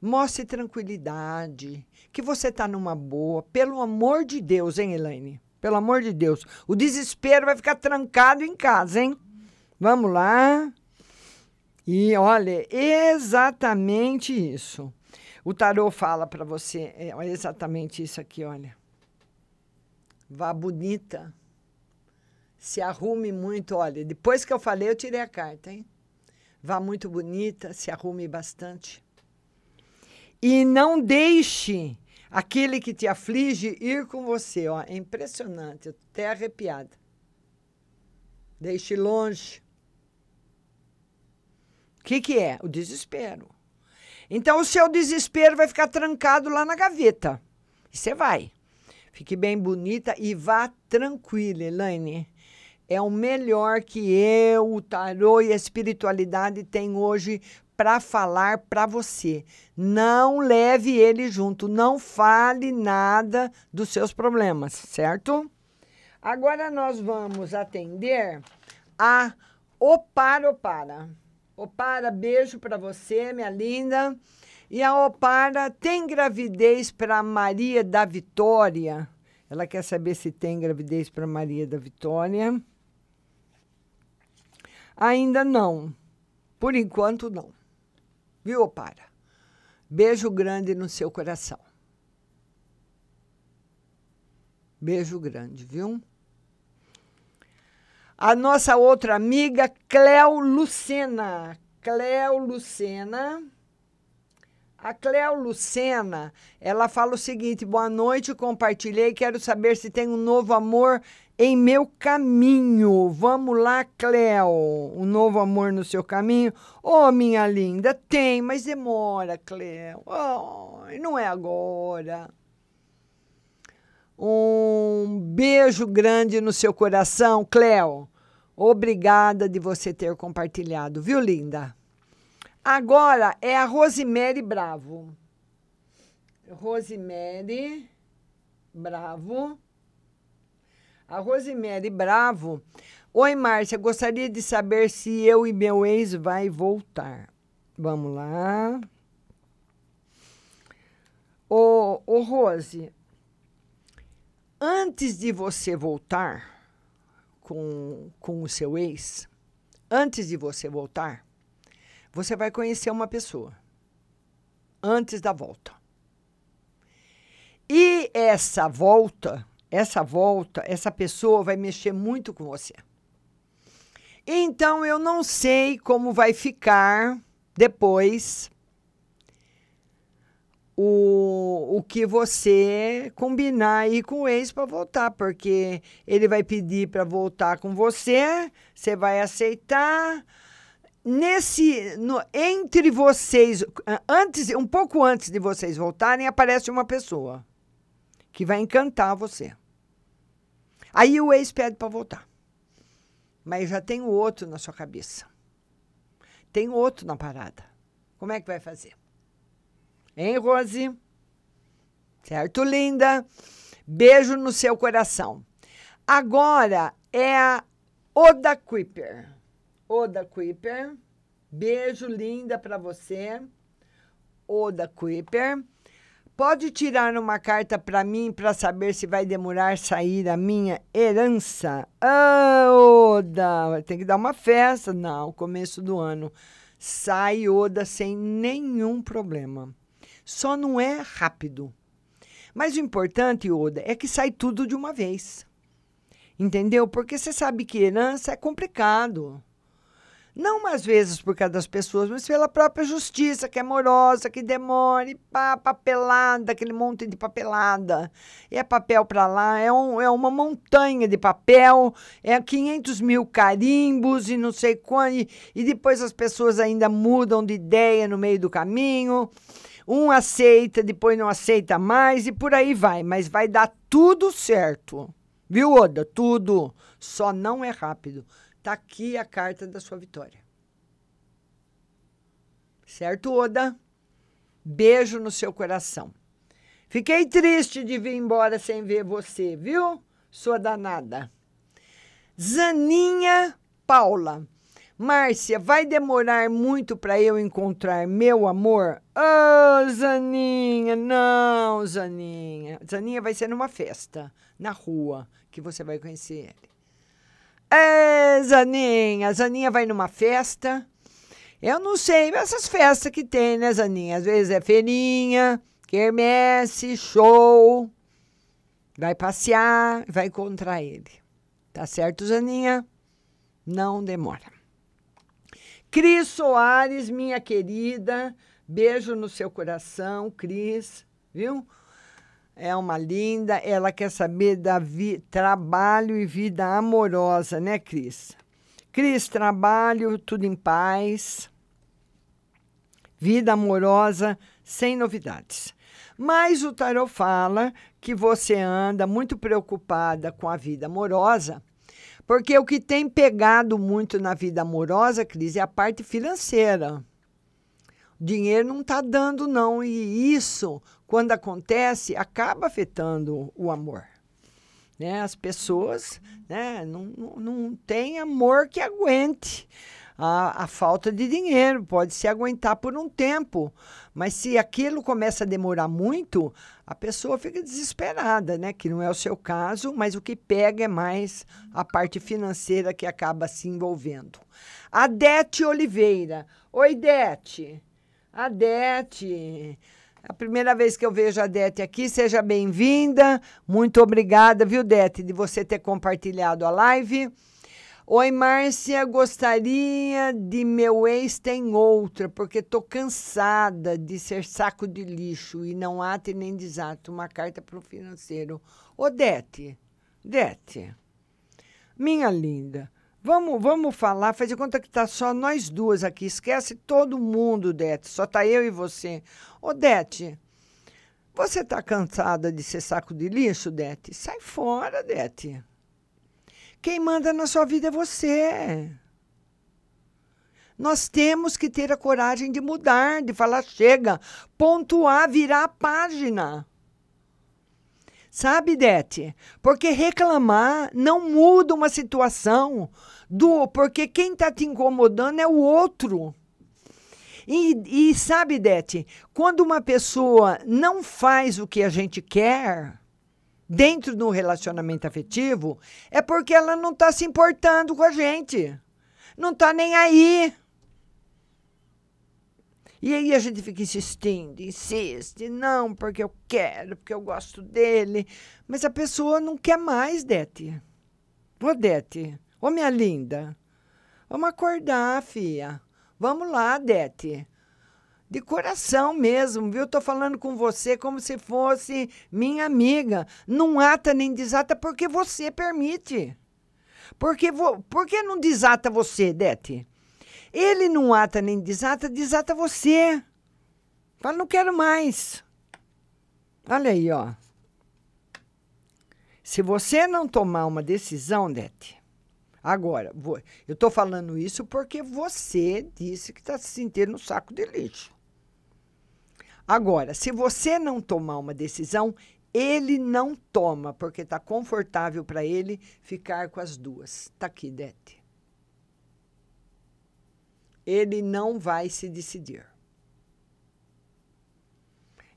Mostre tranquilidade que você está numa boa. Pelo amor de Deus, hein, Elaine? Pelo amor de Deus. O desespero vai ficar trancado em casa, hein? Vamos lá. E olha, exatamente isso. O tarô fala para você é exatamente isso aqui, olha. Vá bonita. Se arrume muito, olha. Depois que eu falei, eu tirei a carta, hein? Vá muito bonita, se arrume bastante. E não deixe aquele que te aflige ir com você. Ó. É impressionante, até arrepiada. Deixe longe. O que, que é? O desespero. Então, o seu desespero vai ficar trancado lá na gaveta. E você vai. Fique bem bonita e vá tranquila, Elaine. É o melhor que eu, o tarô e a espiritualidade têm hoje para falar para você. Não leve ele junto, não fale nada dos seus problemas, certo? Agora nós vamos atender a Opara Opara. Opara, beijo para você, minha linda. E a Opara tem gravidez para Maria da Vitória. Ela quer saber se tem gravidez para Maria da Vitória. Ainda não. Por enquanto, não. Viu, Opara? Beijo grande no seu coração. Beijo grande, viu? A nossa outra amiga, Cleo Lucena. Cleo Lucena. A Cleo Lucena, ela fala o seguinte: boa noite, compartilhei. Quero saber se tem um novo amor em meu caminho. Vamos lá, Cleo. Um novo amor no seu caminho? Oh, minha linda, tem, mas demora, Cleo. Oh, não é agora. Um beijo grande no seu coração, Cleo. Obrigada de você ter compartilhado, viu, linda? Agora é a Rosemary Bravo. Rosemary Bravo. A Rosemary Bravo. Oi, Márcia, gostaria de saber se eu e meu ex vai voltar. Vamos lá. Ô, ô Rose, antes de você voltar com, com o seu ex, antes de você voltar, você vai conhecer uma pessoa. Antes da volta. E essa volta essa volta, essa pessoa vai mexer muito com você. Então eu não sei como vai ficar depois o, o que você combinar aí com o ex para voltar, porque ele vai pedir para voltar com você, você vai aceitar. Nesse, no, entre vocês, antes, um pouco antes de vocês voltarem, aparece uma pessoa que vai encantar você. Aí o ex pede para voltar. Mas já tem outro na sua cabeça. Tem outro na parada. Como é que vai fazer? Hein, Rose? Certo, linda? Beijo no seu coração. Agora é a Oda Kuiper. Oda Kuiper. Beijo linda para você. Oda Kuiper. Pode tirar uma carta para mim para saber se vai demorar sair a minha herança? Ah, Oda, tem que dar uma festa. Não, começo do ano. Sai Oda sem nenhum problema. Só não é rápido. Mas o importante, Oda, é que sai tudo de uma vez. Entendeu? Porque você sabe que herança é complicado. Não às vezes por causa das pessoas, mas pela própria justiça, que é morosa, que demora, e pá, papelada, aquele monte de papelada. É papel para lá, é, um, é uma montanha de papel, é 500 mil carimbos e não sei quanto. E, e depois as pessoas ainda mudam de ideia no meio do caminho. Um aceita, depois não aceita mais e por aí vai. Mas vai dar tudo certo. Viu, Oda? Tudo. Só não é rápido. Tá aqui a carta da sua vitória. Certo, Oda? Beijo no seu coração. Fiquei triste de vir embora sem ver você, viu? Sua danada. Zaninha Paula. Márcia, vai demorar muito para eu encontrar meu amor? Oh, Zaninha, não, Zaninha. Zaninha vai ser numa festa, na rua, que você vai conhecer ele. É, Zaninha, Zaninha vai numa festa. Eu não sei, essas festas que tem, né, Zaninha? Às vezes é feirinha, quermesse, show. Vai passear, vai encontrar ele. Tá certo, Zaninha? Não demora. Cris Soares, minha querida, beijo no seu coração, Cris, viu? É uma linda, ela quer saber da vi, trabalho e vida amorosa, né, Cris? Cris, trabalho, tudo em paz. Vida amorosa, sem novidades. Mas o tarot fala que você anda muito preocupada com a vida amorosa, porque o que tem pegado muito na vida amorosa, Cris, é a parte financeira. Dinheiro não está dando, não. E isso, quando acontece, acaba afetando o amor. Né? As pessoas né, não, não, não têm amor que aguente a, a falta de dinheiro. Pode se aguentar por um tempo, mas se aquilo começa a demorar muito, a pessoa fica desesperada, né? Que não é o seu caso, mas o que pega é mais a parte financeira que acaba se envolvendo. Adete Oliveira. Oi, Dete. Adete. A primeira vez que eu vejo a Dete aqui, seja bem-vinda. Muito obrigada, viu, Dete, de você ter compartilhado a live. Oi, Márcia, gostaria de meu ex tem outra, porque tô cansada de ser saco de lixo e não ate nem desato. Uma carta para o financeiro. Ô, Dete, Dete, minha linda, vamos, vamos falar, faz de conta que tá só nós duas aqui. Esquece todo mundo, Dete, só tá eu e você. Ô, Dete, você tá cansada de ser saco de lixo, Dete? Sai fora, Dete. Quem manda na sua vida é você. Nós temos que ter a coragem de mudar, de falar chega, pontuar, virar a página. Sabe, Dete? Porque reclamar não muda uma situação do porque quem está te incomodando é o outro. E, e sabe, Dete, quando uma pessoa não faz o que a gente quer, dentro do relacionamento afetivo, é porque ela não está se importando com a gente. Não está nem aí. E aí a gente fica insistindo, insiste, não, porque eu quero, porque eu gosto dele. Mas a pessoa não quer mais, Dete. Ô, Dete, ô, minha linda, vamos acordar, filha. Vamos lá, Dete de coração mesmo, viu? Tô falando com você como se fosse minha amiga. Não ata nem desata porque você permite. Porque vo, por que não desata você, Dete? Ele não ata nem desata, desata você. Fala, não quero mais. Olha aí, ó. Se você não tomar uma decisão, Dete, agora, eu estou falando isso porque você disse que está se sentindo no saco de lixo. Agora, se você não tomar uma decisão, Ele não toma, porque está confortável para ele ficar com as duas. Tá aqui, Dete. Ele não vai se decidir.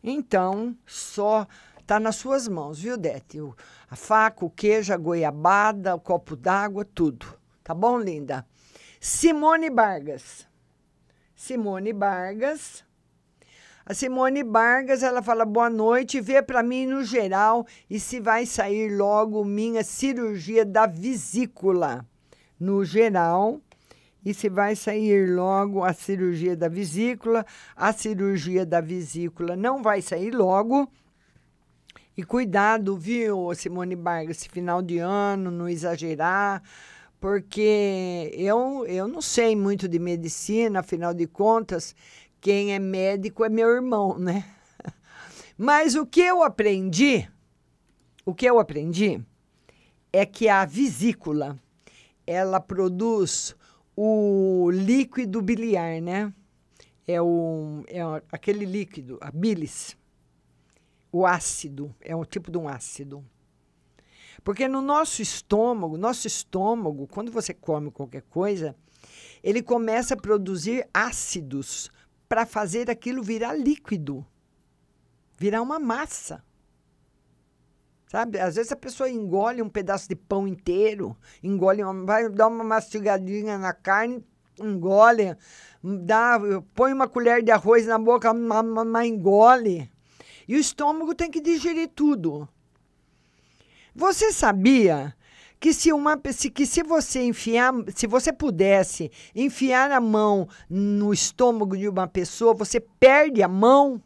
Então, só tá nas suas mãos, viu, Dete? A faca, o queijo, a goiabada, o copo d'água, tudo. Tá bom, linda? Simone Vargas. Simone Vargas. A Simone Vargas, ela fala boa noite, vê para mim no geral e se vai sair logo minha cirurgia da vesícula. No geral, e se vai sair logo a cirurgia da vesícula. A cirurgia da vesícula não vai sair logo. E cuidado, viu, Simone Vargas, esse final de ano, não exagerar, porque eu, eu não sei muito de medicina, afinal de contas, quem é médico é meu irmão, né? Mas o que eu aprendi, o que eu aprendi é que a vesícula, ela produz o líquido biliar, né? É, o, é aquele líquido, a bilis o ácido, é um tipo de um ácido. Porque no nosso estômago, nosso estômago, quando você come qualquer coisa, ele começa a produzir ácidos para fazer aquilo virar líquido, virar uma massa. Sabe? Às vezes a pessoa engole um pedaço de pão inteiro, engole, vai dar uma mastigadinha na carne, engole, dá, põe uma colher de arroz na boca, ma- ma- ma- engole. E o estômago tem que digerir tudo. Você sabia que se uma se, que se você enfiar, se você pudesse enfiar a mão no estômago de uma pessoa, você perde a mão?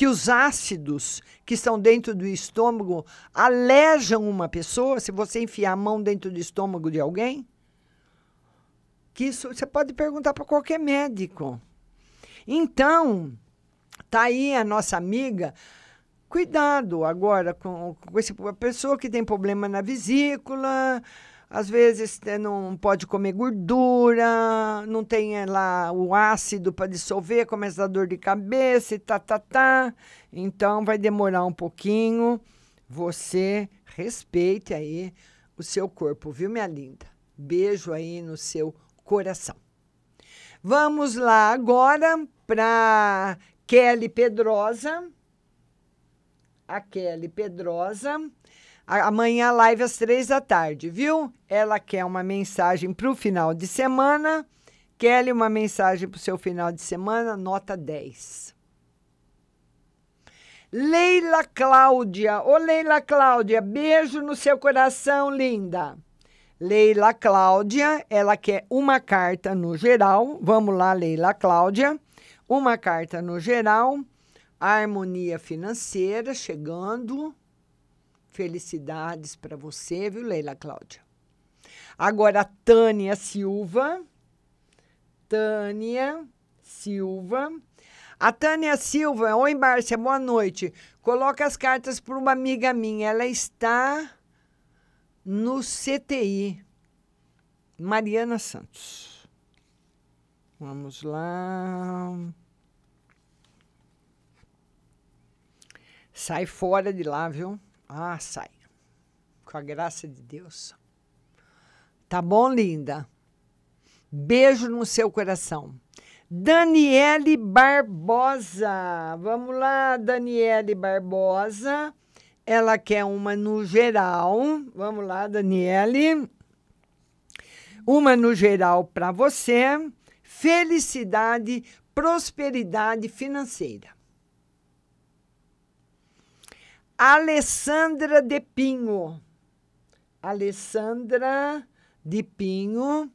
Que os ácidos que estão dentro do estômago alejam uma pessoa se você enfiar a mão dentro do estômago de alguém? Que isso você pode perguntar para qualquer médico. Então, tá aí a nossa amiga. Cuidado agora com, com a pessoa que tem problema na vesícula, às vezes eh, não pode comer gordura, não tem eh, lá o ácido para dissolver, começa a dor de cabeça e tá, tá, tá. Então vai demorar um pouquinho. Você respeite aí o seu corpo, viu, minha linda? Beijo aí no seu coração. Vamos lá agora para Kelly Pedrosa. A Kelly Pedrosa. A- Amanhã a live às três da tarde, viu? Ela quer uma mensagem para o final de semana. Kelly, uma mensagem para o seu final de semana, nota 10. Leila Cláudia. Ô, Leila Cláudia, beijo no seu coração, linda. Leila Cláudia, ela quer uma carta no geral. Vamos lá, Leila Cláudia. Uma carta no geral. Harmonia financeira chegando. Felicidades para você, viu, Leila Cláudia? Agora, Tânia Silva. Tânia Silva. A Tânia Silva, oi Márcia, boa noite. Coloca as cartas para uma amiga minha. Ela está no CTI. Mariana Santos. Vamos lá. Sai fora de lá, viu? Ah, sai. Com a graça de Deus. Tá bom, linda? Beijo no seu coração. Daniele Barbosa. Vamos lá, Daniele Barbosa. Ela quer uma no geral. Vamos lá, Daniele. Uma no geral para você. Felicidade, prosperidade financeira. Alessandra de Pinho. Alessandra de Pinho.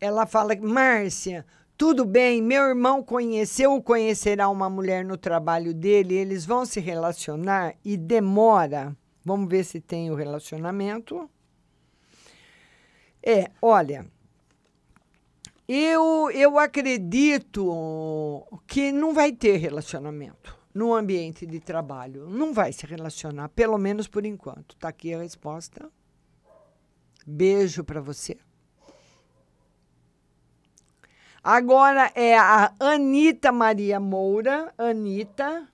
Ela fala, Márcia, tudo bem, meu irmão conheceu ou conhecerá uma mulher no trabalho dele, eles vão se relacionar e demora. Vamos ver se tem o relacionamento. É, olha, eu, eu acredito que não vai ter relacionamento no ambiente de trabalho. Não vai se relacionar, pelo menos por enquanto. Está aqui a resposta. Beijo para você. Agora é a Anita Maria Moura. Anita.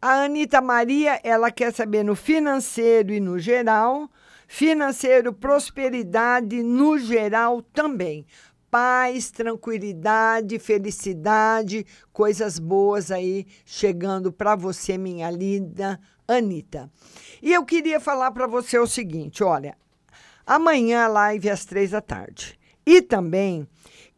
A Anitta Maria, ela quer saber no financeiro e no geral. Financeiro, prosperidade no geral também. Paz, tranquilidade, felicidade, coisas boas aí chegando para você, minha linda Anitta. E eu queria falar para você o seguinte: olha, amanhã live às três da tarde. E também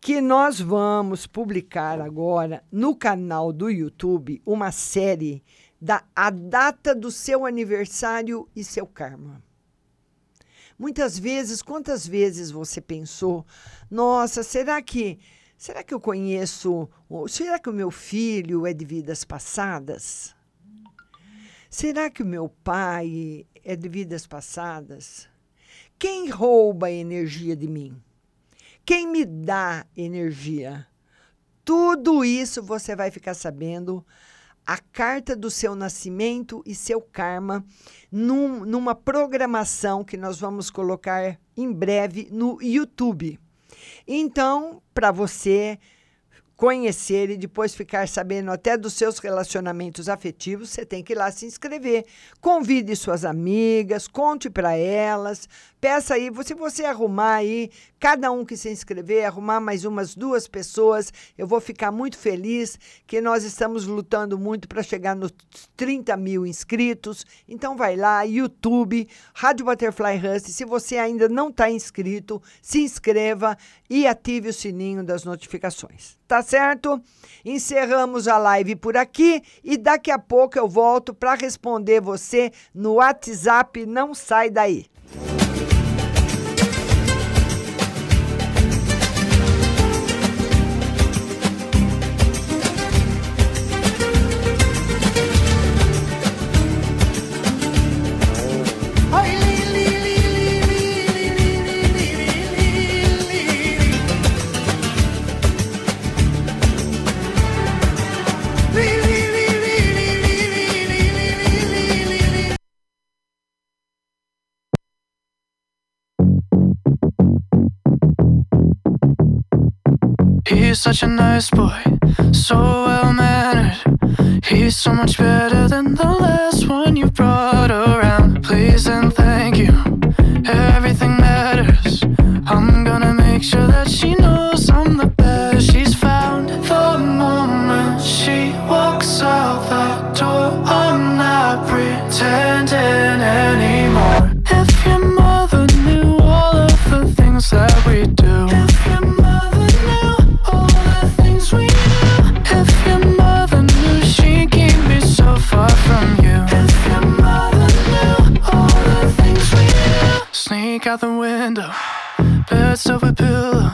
que nós vamos publicar agora no canal do YouTube uma série da a data do seu aniversário e seu karma. Muitas vezes, quantas vezes você pensou, nossa, será que será que eu conheço, será que o meu filho é de vidas passadas? Será que o meu pai é de vidas passadas? Quem rouba a energia de mim? Quem me dá energia? Tudo isso você vai ficar sabendo a carta do seu nascimento e seu karma num, numa programação que nós vamos colocar em breve no YouTube. Então, para você conhecer e depois ficar sabendo até dos seus relacionamentos afetivos, você tem que ir lá se inscrever. Convide suas amigas, conte para elas, peça aí, se você arrumar aí, cada um que se inscrever, arrumar mais umas duas pessoas, eu vou ficar muito feliz que nós estamos lutando muito para chegar nos 30 mil inscritos. Então vai lá, YouTube, Rádio Butterfly Hust. Se você ainda não está inscrito, se inscreva e ative o sininho das notificações. Tá certo? Encerramos a live por aqui e daqui a pouco eu volto para responder você no WhatsApp. Não sai daí. Such a nice boy, so well mannered. He's so much better than the last one you brought around. Please and thank you, everything matters. I'm gonna make sure that she knows last of a pill.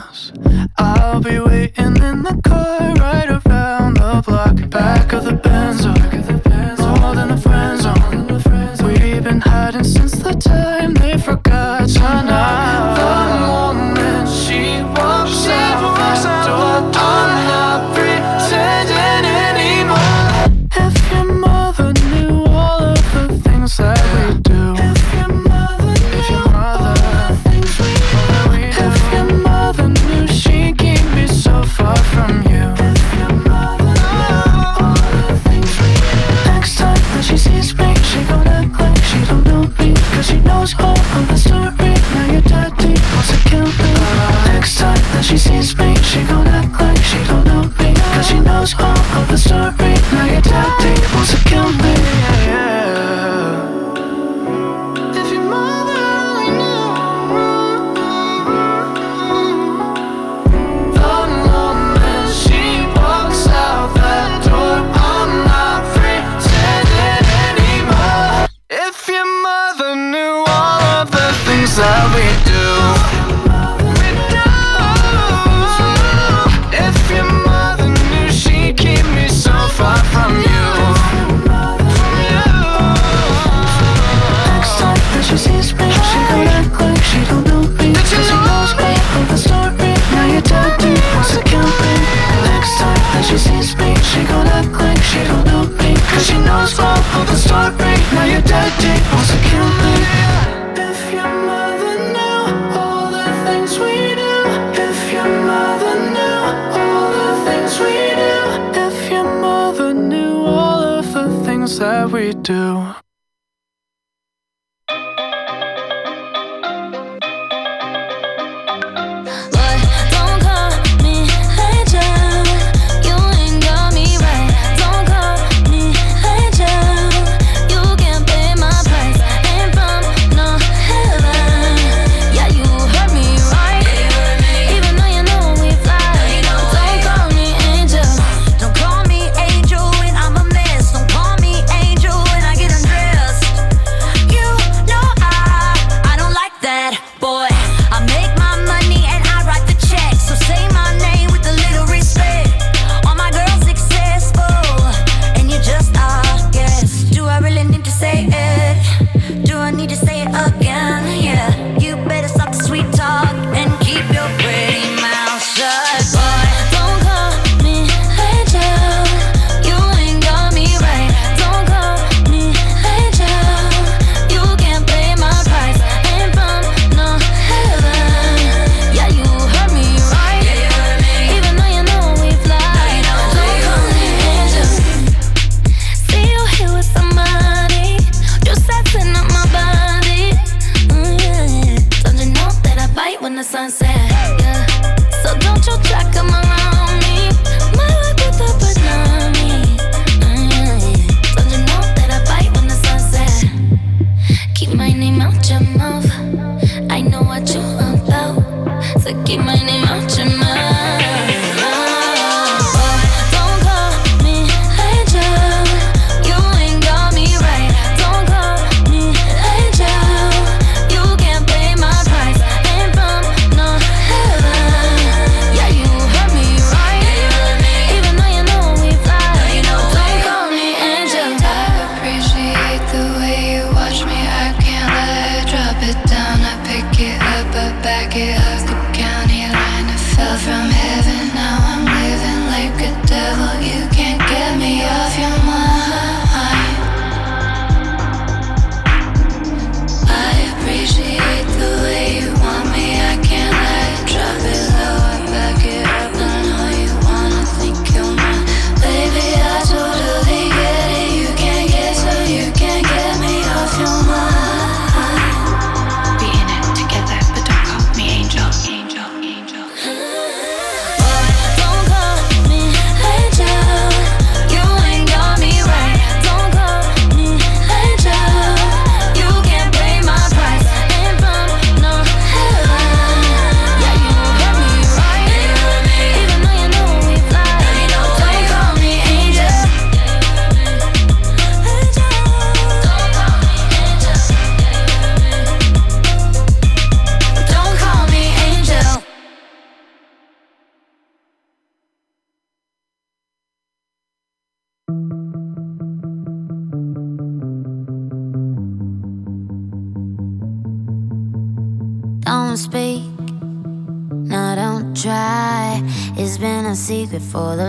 Secret for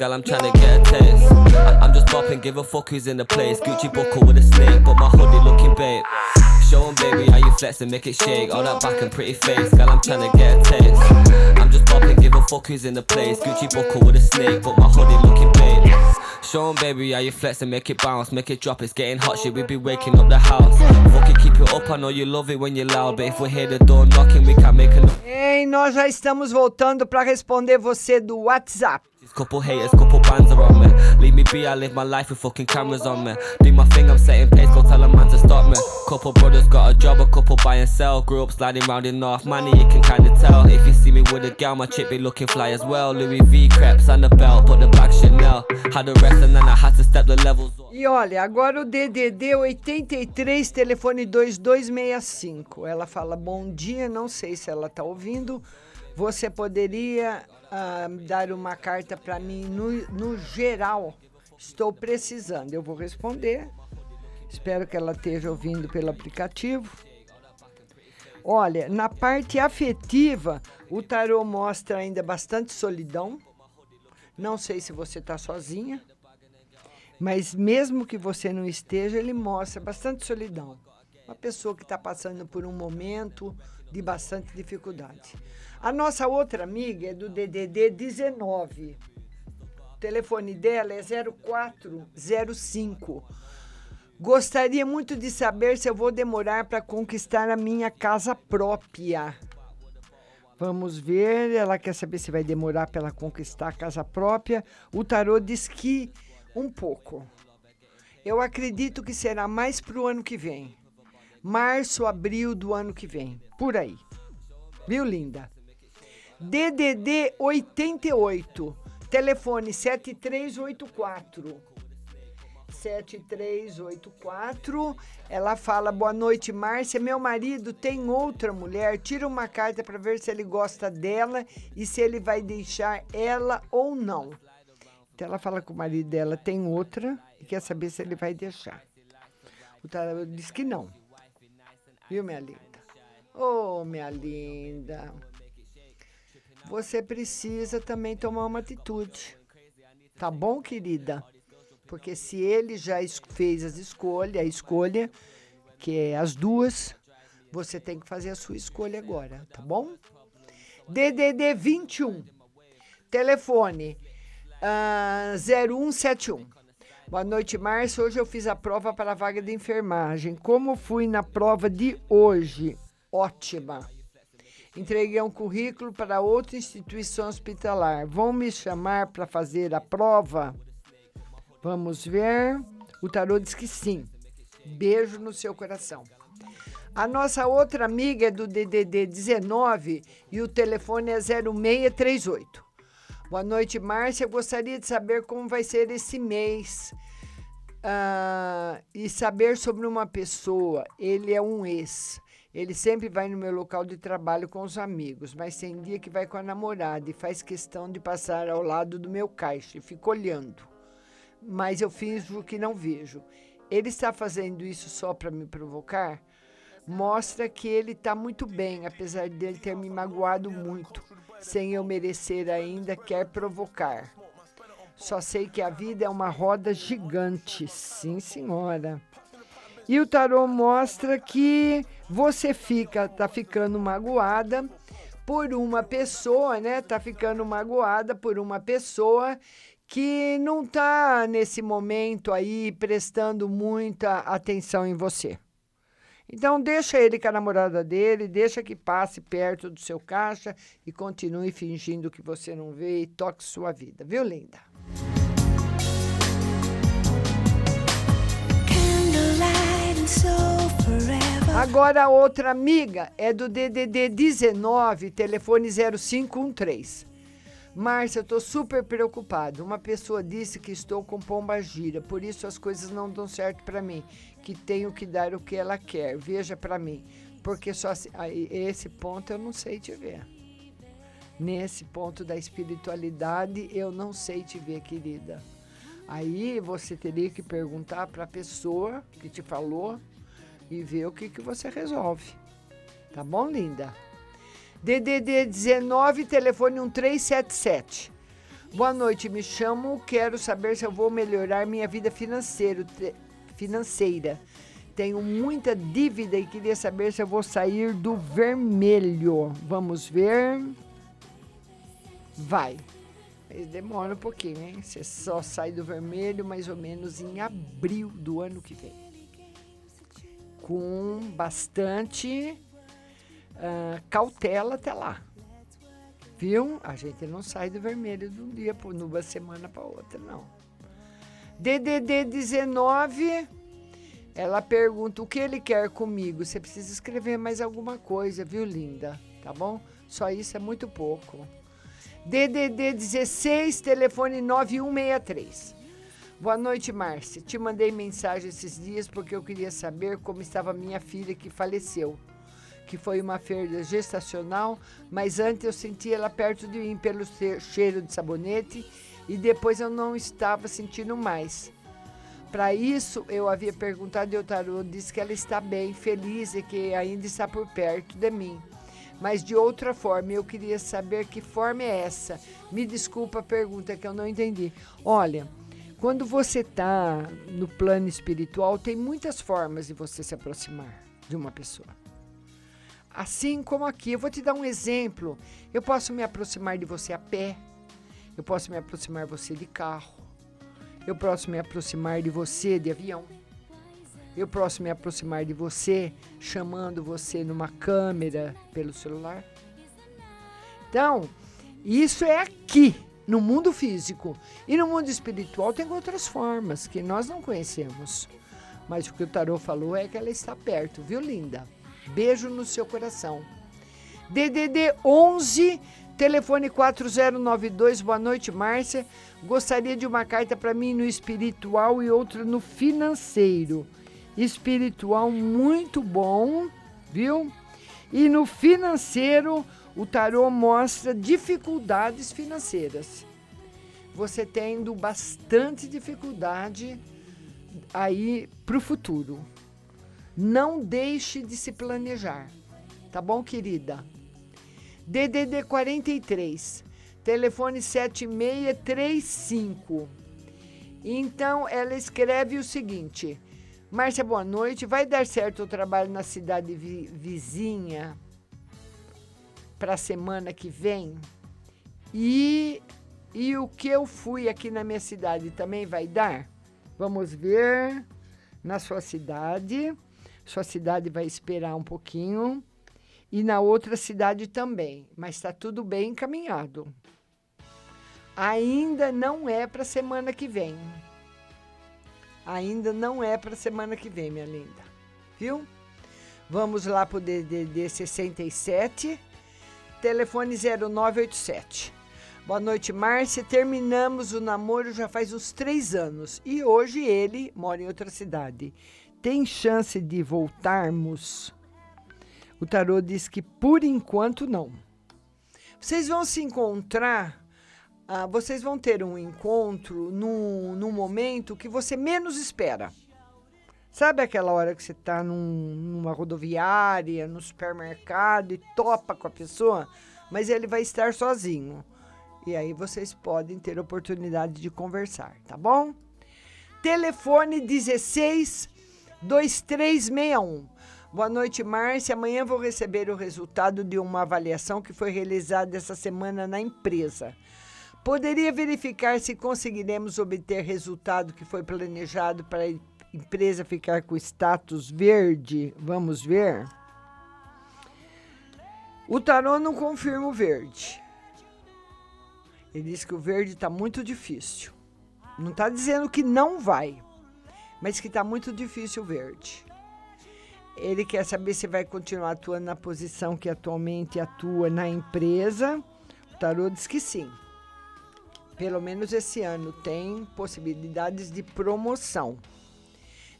girl, I'm trying to get a taste. I- I'm just bopping, give a fuck who's in the place. Gucci buckle with a snake, but my hoodie looking babe. Show 'em, baby, how you flex and make it shake. All that back and pretty face, girl, I'm trying to get a taste. I'm just bopping, give a fuck who's in the place. Gucci buckle with a snake, but my hoodie looking babe. Show 'em, baby, how you flex and make it bounce, make it drop. It's getting hot shit, we be waking up the house. Fuck it, keep it up. I know you love it when you're loud, but if we hear the door knocking, we can make a Ei, nós já estamos voltando para responder você do WhatsApp. Couple haters, couple bands are on me. Leave me be, I live my life with fucking cameras on me. Do my thing, I'm setting pace, go tell a man to stop me. Couple brothers got a job, a couple buy and sell. Grew up sliding round in North Money, you can kinda tell. If you see me with a gal, my chick be looking fly as well. Louis V crepes and the belt, but the back Chanel. Had the rest and then I had to step the levels up. E olha, agora o DDD 83, telefone 2265. Ela fala: Bom dia, não sei se ela está ouvindo. Você poderia ah, dar uma carta para mim no, no geral? Estou precisando. Eu vou responder. Espero que ela esteja ouvindo pelo aplicativo. Olha, na parte afetiva, o tarô mostra ainda bastante solidão. Não sei se você está sozinha. Mas mesmo que você não esteja, ele mostra bastante solidão. Uma pessoa que está passando por um momento de bastante dificuldade. A nossa outra amiga é do DDD 19. O telefone dela é 0405. Gostaria muito de saber se eu vou demorar para conquistar a minha casa própria. Vamos ver, ela quer saber se vai demorar para ela conquistar a casa própria. O tarô diz que um pouco. Eu acredito que será mais para o ano que vem. Março, abril do ano que vem. Por aí. Viu, linda? DDD 88. Telefone 7384. 7384. Ela fala: Boa noite, Márcia. Meu marido tem outra mulher. Tira uma carta para ver se ele gosta dela e se ele vai deixar ela ou não. Então ela fala que o marido dela tem outra e quer saber se ele vai deixar. O tarô diz que não. Viu, minha linda? Oh, minha linda. Você precisa também tomar uma atitude. Tá bom, querida? Porque se ele já fez as escolhas, a escolha, que é as duas, você tem que fazer a sua escolha agora, tá bom? DDD 21. Telefone ah, 0171. Boa noite, Márcia. Hoje eu fiz a prova para a vaga de enfermagem. Como fui na prova de hoje? Ótima. Entreguei um currículo para outra instituição hospitalar. Vão me chamar para fazer a prova? Vamos ver. O tarô diz que sim. Beijo no seu coração. A nossa outra amiga é do DDD 19 e o telefone é 0638. Boa noite, Márcia. Gostaria de saber como vai ser esse mês ah, e saber sobre uma pessoa. Ele é um ex. Ele sempre vai no meu local de trabalho com os amigos, mas tem dia que vai com a namorada e faz questão de passar ao lado do meu caixa e fica olhando. Mas eu finjo que não vejo. Ele está fazendo isso só para me provocar? Mostra que ele está muito bem, apesar dele ter me magoado muito, sem eu merecer ainda, quer provocar. Só sei que a vida é uma roda gigante. Sim, senhora. E o tarô mostra que você fica, tá ficando magoada por uma pessoa, né? Tá ficando magoada por uma pessoa que não tá nesse momento aí prestando muita atenção em você. Então deixa ele com a namorada dele, deixa que passe perto do seu caixa e continue fingindo que você não vê e toque sua vida, viu, linda? Agora a outra amiga é do DDD 19, telefone 0513. Márcia, eu tô super preocupado. Uma pessoa disse que estou com pomba gira, por isso as coisas não dão certo para mim, que tenho que dar o que ela quer. Veja para mim, porque só se- aí, esse ponto eu não sei te ver. Nesse ponto da espiritualidade eu não sei te ver, querida. Aí você teria que perguntar para a pessoa que te falou e ver o que, que você resolve. Tá bom, linda? DDD 19, telefone 1377. Boa noite, me chamo, quero saber se eu vou melhorar minha vida financeira. Tenho muita dívida e queria saber se eu vou sair do vermelho. Vamos ver. Vai. Mas demora um pouquinho, hein? Você só sai do vermelho mais ou menos em abril do ano que vem. Com bastante ah, cautela até lá. Viu? A gente não sai do vermelho de um dia para uma semana para outra, não. DDD 19, ela pergunta o que ele quer comigo. Você precisa escrever mais alguma coisa, viu, linda? Tá bom? Só isso é muito pouco. DDD 16, telefone 9163. Boa noite, Márcia. Te mandei mensagem esses dias porque eu queria saber como estava minha filha que faleceu, que foi uma perda gestacional, mas antes eu senti ela perto de mim pelo che- cheiro de sabonete e depois eu não estava sentindo mais. Para isso, eu havia perguntado e o tarô disse que ela está bem, feliz e que ainda está por perto de mim. Mas de outra forma, eu queria saber que forma é essa. Me desculpa a pergunta que eu não entendi. Olha, quando você está no plano espiritual, tem muitas formas de você se aproximar de uma pessoa. Assim como aqui, eu vou te dar um exemplo. Eu posso me aproximar de você a pé, eu posso me aproximar de você de carro, eu posso me aproximar de você de avião, eu posso me aproximar de você chamando você numa câmera pelo celular. Então, isso é aqui, no mundo físico. E no mundo espiritual tem outras formas que nós não conhecemos. Mas o que o tarô falou é que ela está perto, viu, linda? Beijo no seu coração. DDD 11, telefone 4092. Boa noite, Márcia. Gostaria de uma carta para mim no espiritual e outra no financeiro. Espiritual muito bom, viu? E no financeiro, o tarô mostra dificuldades financeiras. Você tendo bastante dificuldade aí para o futuro. Não deixe de se planejar. Tá bom, querida? DDD 43, telefone 7635. Então, ela escreve o seguinte: Márcia, boa noite. Vai dar certo o trabalho na cidade vi- vizinha para a semana que vem? E, e o que eu fui aqui na minha cidade também vai dar? Vamos ver na sua cidade. Sua cidade vai esperar um pouquinho. E na outra cidade também. Mas está tudo bem encaminhado. Ainda não é para semana que vem. Ainda não é para semana que vem, minha linda. Viu? Vamos lá para o DDD 67, telefone 0987. Boa noite, Márcia. Terminamos o namoro já faz uns três anos e hoje ele mora em outra cidade. Tem chance de voltarmos? O tarô diz que por enquanto não. Vocês vão se encontrar, ah, vocês vão ter um encontro num, num momento que você menos espera. Sabe aquela hora que você está num, numa rodoviária, no supermercado e topa com a pessoa, mas ele vai estar sozinho. E aí vocês podem ter oportunidade de conversar, tá bom? Telefone 16 2361. Boa noite, Márcia. Amanhã vou receber o resultado de uma avaliação que foi realizada essa semana na empresa. Poderia verificar se conseguiremos obter resultado que foi planejado para a empresa ficar com status verde? Vamos ver. O tarô não confirma o verde. Ele diz que o verde está muito difícil. Não está dizendo que não vai, mas que está muito difícil o verde. Ele quer saber se vai continuar atuando na posição que atualmente atua na empresa. O tarô diz que sim. Pelo menos esse ano tem possibilidades de promoção.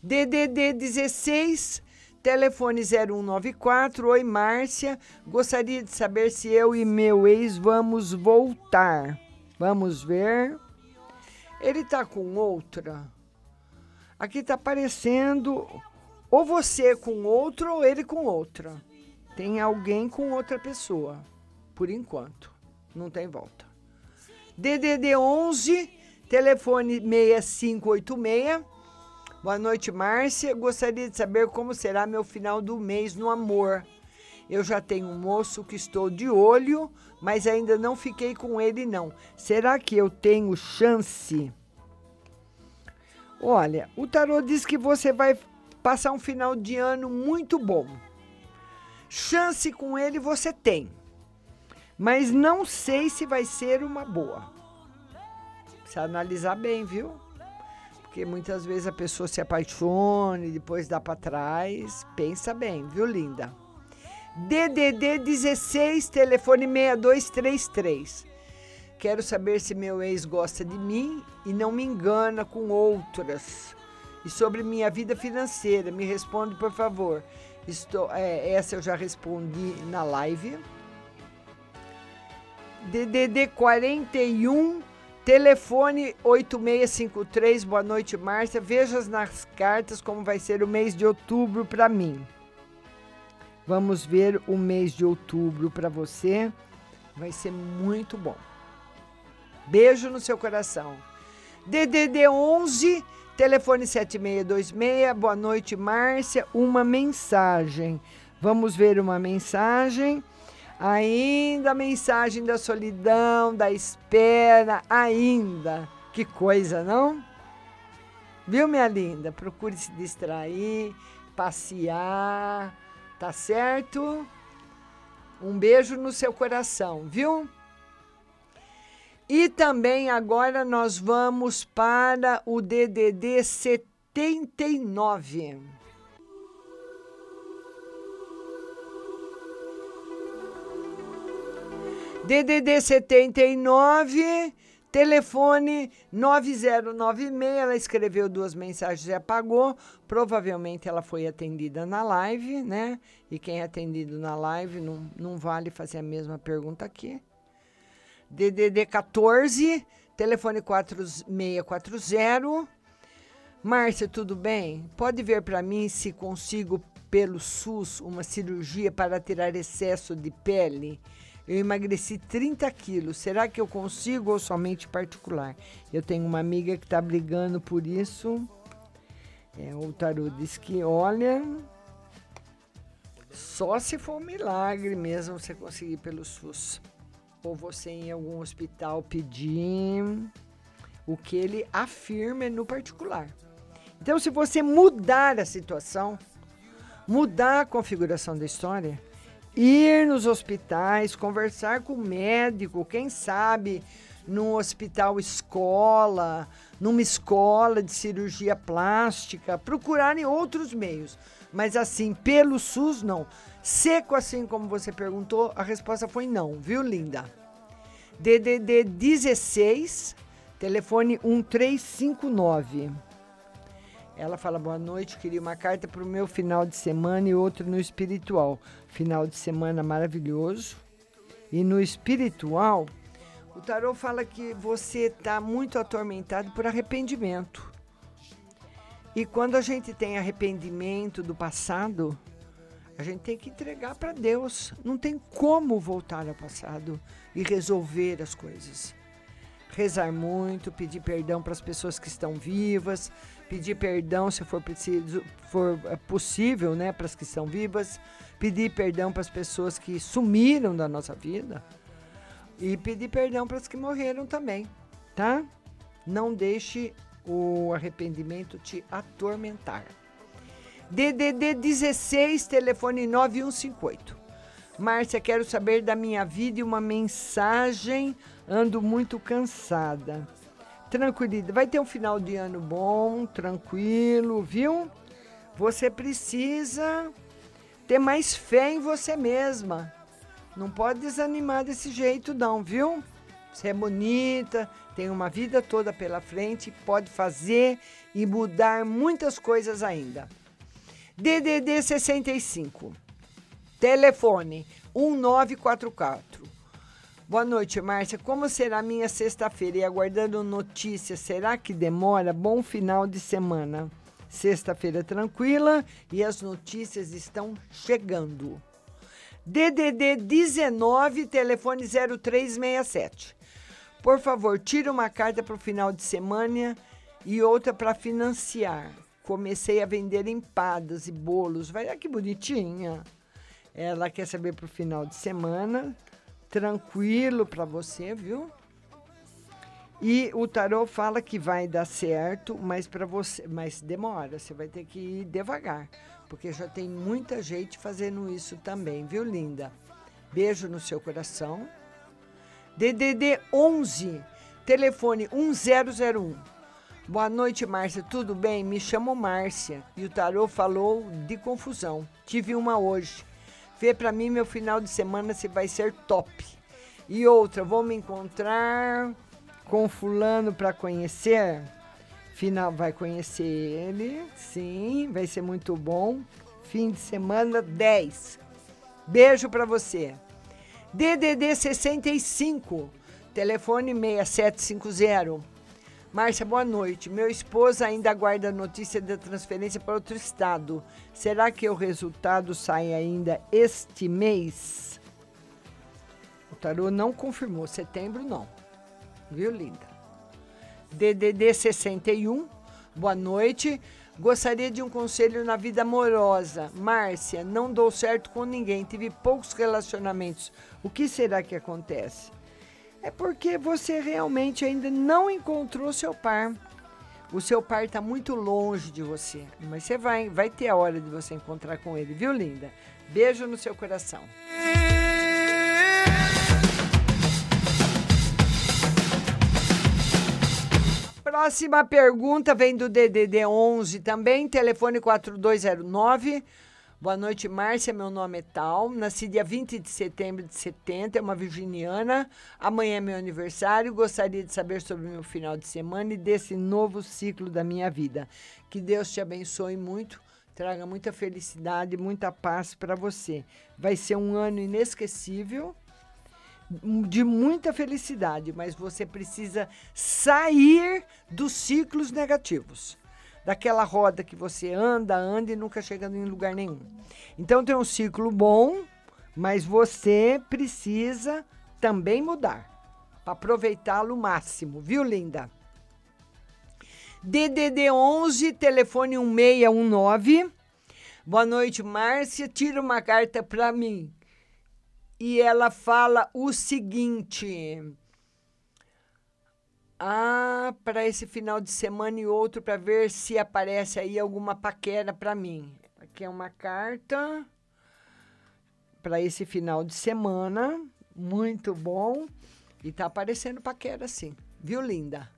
DDD 16, telefone 0194. Oi, Márcia. Gostaria de saber se eu e meu ex vamos voltar. Vamos ver. Ele tá com outra. Aqui tá aparecendo Ou você com outro ou ele com outra. Tem alguém com outra pessoa, por enquanto. Não tem volta. DDD 11, telefone 6586. Boa noite, Márcia. Gostaria de saber como será meu final do mês no amor. Eu já tenho um moço que estou de olho, mas ainda não fiquei com ele não. Será que eu tenho chance? Olha, o tarô diz que você vai passar um final de ano muito bom. Chance com ele você tem, mas não sei se vai ser uma boa. Precisa analisar bem, viu? Porque muitas vezes a pessoa se apaixona e depois dá para trás. Pensa bem, viu, linda? DDD 16, telefone 6233. Quero saber se meu ex gosta de mim e não me engana com outras. E sobre minha vida financeira, me responde, por favor. Estou, é, essa eu já respondi na live. DDD 41, telefone 8653. Boa noite, Márcia. Veja nas cartas como vai ser o mês de outubro para mim. Vamos ver o mês de outubro para você. Vai ser muito bom. Beijo no seu coração. DDD 11, telefone 7626. Boa noite, Márcia. Uma mensagem. Vamos ver uma mensagem. Ainda a mensagem da solidão, da espera, ainda. Que coisa, não? Viu, minha linda? Procure se distrair, passear, tá certo? Um beijo no seu coração, viu? E também agora nós vamos para o DDD 79. DDD 79, telefone 9096. Ela escreveu duas mensagens e apagou. Provavelmente ela foi atendida na live, né? E quem é atendido na live não, não vale fazer a mesma pergunta aqui. DDD 14, telefone 4640. Márcia, tudo bem? Pode ver para mim se consigo, pelo SUS, uma cirurgia para tirar excesso de pele? Eu emagreci 30 quilos. Será que eu consigo ou somente particular? Eu tenho uma amiga que está brigando por isso. É, o tarô diz que, olha, só se for um milagre mesmo você conseguir pelo SUS. Ou você em algum hospital pedir o que ele afirma no particular. Então, se você mudar a situação, mudar a configuração da história, ir nos hospitais, conversar com o médico, quem sabe num hospital escola, numa escola de cirurgia plástica, procurarem outros meios. Mas assim, pelo SUS, não. Seco assim como você perguntou, a resposta foi não, viu, linda? DDD 16, telefone 1359. Ela fala boa noite, queria uma carta para o meu final de semana e outra no espiritual. Final de semana maravilhoso. E no espiritual, o tarô fala que você está muito atormentado por arrependimento. E quando a gente tem arrependimento do passado, a gente tem que entregar para Deus. Não tem como voltar ao passado e resolver as coisas. Rezar muito, pedir perdão para as pessoas que estão vivas, pedir perdão se for preciso, for é, possível, né, para as que estão vivas, pedir perdão para as pessoas que sumiram da nossa vida e pedir perdão para as que morreram também, tá? Não deixe o arrependimento te atormentar. DDD 16, telefone 9158. Márcia, quero saber da minha vida e uma mensagem. Ando muito cansada. Tranquilidade. Vai ter um final de ano bom, tranquilo, viu? Você precisa ter mais fé em você mesma. Não pode desanimar desse jeito, não, viu? Você é bonita, tem uma vida toda pela frente, pode fazer e mudar muitas coisas ainda. DDD 65. Telefone 1944. Boa noite, Márcia. Como será minha sexta-feira? E aguardando notícias, será que demora? Bom final de semana. Sexta-feira tranquila e as notícias estão chegando. DDD 19, telefone 0367. Por favor, tira uma carta para o final de semana e outra para financiar. Comecei a vender empadas e bolos. Vai lá que bonitinha. Ela quer saber para o final de semana. Tranquilo para você, viu? E o tarô fala que vai dar certo, mas para você, mas demora, você vai ter que ir devagar, porque já tem muita gente fazendo isso também, viu, linda? Beijo no seu coração. DDD 11, telefone 1001. Boa noite, Márcia. Tudo bem? Me chamo Márcia e o tarô falou de confusão. Tive uma hoje. Vê para mim meu final de semana se vai ser top. E outra, vou me encontrar com fulano para conhecer. Final vai conhecer ele, sim, vai ser muito bom. Fim de semana 10. Beijo para você. DDD 65, telefone 6750. Márcia, boa noite. Meu esposo ainda aguarda notícia da transferência para outro estado. Será que o resultado sai ainda este mês? O tarô não confirmou. Setembro, não. Viu, linda? DDD 61, boa noite. Gostaria de um conselho na vida amorosa. Márcia, não dou certo com ninguém. Tive poucos relacionamentos. O que será que acontece? É porque você realmente ainda não encontrou seu par. O seu par está muito longe de você, mas você vai, vai ter a hora de você encontrar com ele, viu, linda? Beijo no seu coração. Próxima pergunta vem do DDD 11 também, telefone 4209. Boa noite, Márcia. Meu nome é Tal. Nasci dia 20 de setembro de 70, é uma virginiana. Amanhã é meu aniversário. Gostaria de saber sobre o meu final de semana e desse novo ciclo da minha vida. Que Deus te abençoe muito, traga muita felicidade, muita paz para você. Vai ser um ano inesquecível de muita felicidade, mas você precisa sair dos ciclos negativos. Daquela roda que você anda, anda e nunca chega em lugar nenhum. Então tem um ciclo bom, mas você precisa também mudar para aproveitá-lo máximo, viu, linda? DDD 11, telefone 1619. Boa noite, Márcia. Tira uma carta para mim e ela fala o seguinte: Ah, para esse final de semana e outro para ver se aparece aí alguma paquera para mim. Aqui é uma carta para esse final de semana, muito bom. E tá aparecendo paquera sim, viu, linda?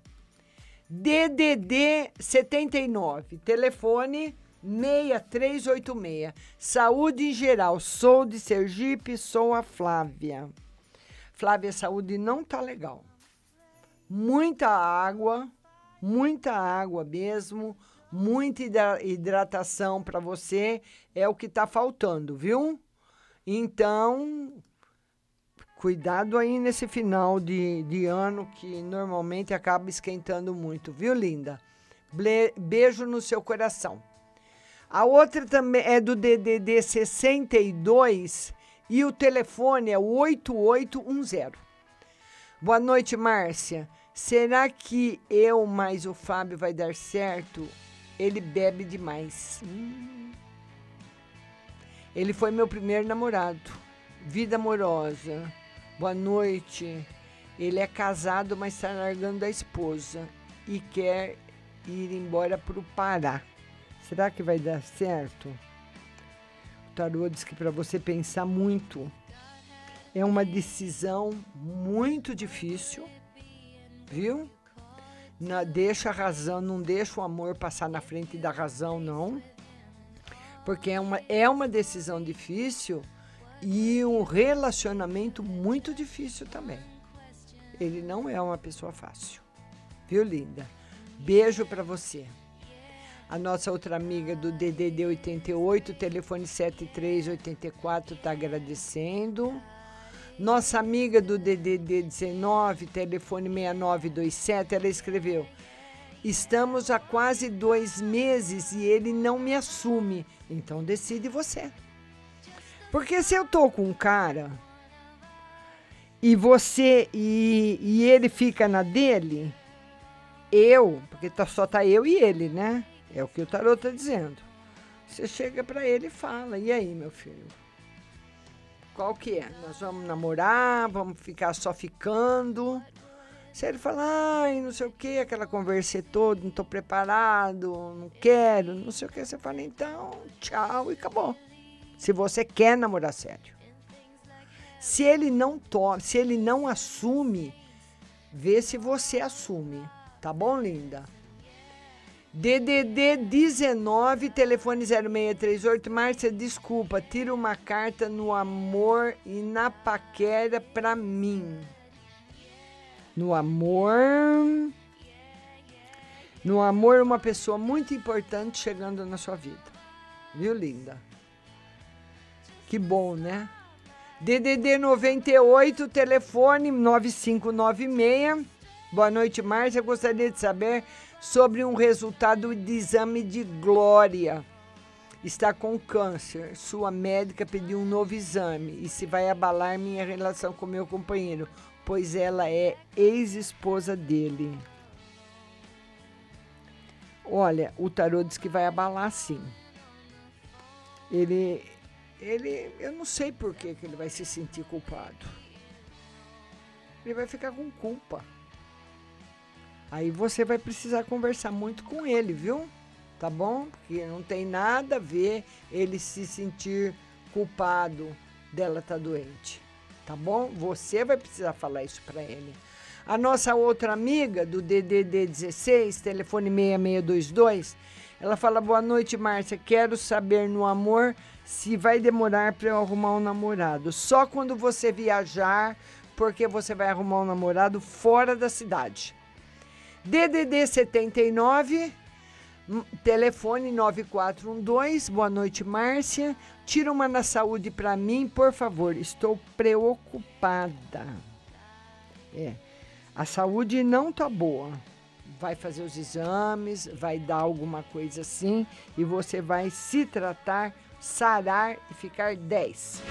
DDD 79, telefone 6386. Saúde em geral. Sou de Sergipe, sou a Flávia. Flávia, saúde não tá legal. Muita água, muita água mesmo, muita hidra- hidratação para você é o que tá faltando, viu? Então, cuidado aí nesse final de, de ano que normalmente acaba esquentando muito, viu, linda? Ble- beijo no seu coração. A outra também é do DDD 62 e o telefone é o 8810. Boa noite, Márcia. Será que eu mais o Fábio vai dar certo? Ele bebe demais. Hum. Ele foi meu primeiro namorado. Vida amorosa. Boa noite. Ele é casado, mas está largando da esposa e quer ir embora para o Pará. Será que vai dar certo? O tarô diz que para você pensar muito. É uma decisão muito difícil, viu? Deixa a razão, não deixa o amor passar na frente da razão, não. Porque é uma, é uma decisão difícil e um relacionamento muito difícil também. Ele não é uma pessoa fácil. Viu, linda? Beijo para você. A nossa outra amiga do DDD 88, telefone 7384, está agradecendo. Nossa amiga do DDD 19, telefone 6927, ela escreveu: Estamos há quase dois meses e ele não me assume. Então decide você. Porque se eu tô com um cara e você e, e ele fica na dele, eu, porque tá, só tá eu e ele, né? É o que o tarô tá dizendo. Você chega pra ele e fala: "E aí, meu filho? Qual que é? Nós vamos namorar, vamos ficar só ficando?" Se ele falar, ai, não sei o que, aquela conversa toda, não tô preparado, não quero, não sei o que, você fala, então, tchau e acabou. Se você quer namorar sério. Se ele não toma, se ele não assume, vê se você assume. Tá bom, linda? DDD 19, telefone 0638. Márcia, desculpa, tira uma carta no amor e na paquera pra mim. No amor. No amor, uma pessoa muito importante chegando na sua vida. Viu, linda? Que bom, né? DDD 98, telefone 9596. Boa noite, Márcia. Gostaria de saber sobre um resultado de exame de Glória. Está com câncer. Sua médica pediu um novo exame e se vai abalar minha relação com meu companheiro, pois ela é ex-esposa dele. Olha, o tarô diz que vai abalar sim. Ele, ele, eu não sei por que, que ele vai se sentir culpado. Ele vai ficar com culpa. Aí você vai precisar conversar muito com ele, viu? Tá bom? Porque não tem nada a ver ele se sentir culpado dela estar doente. Tá bom? Você vai precisar falar isso para ele. A nossa outra amiga do DDD 16, telefone 6622, ela fala: Boa noite, Márcia. Quero saber no amor se vai demorar para eu arrumar um namorado. Só quando você viajar, porque você vai arrumar um namorado fora da cidade. DDD 79, hum, telefone 9412. Boa noite, Márcia. Tira uma na saúde para mim, por favor. Estou preocupada. É. A saúde não tá boa. Vai fazer os exames, vai dar alguma coisa assim e você vai se tratar, sarar e ficar 10.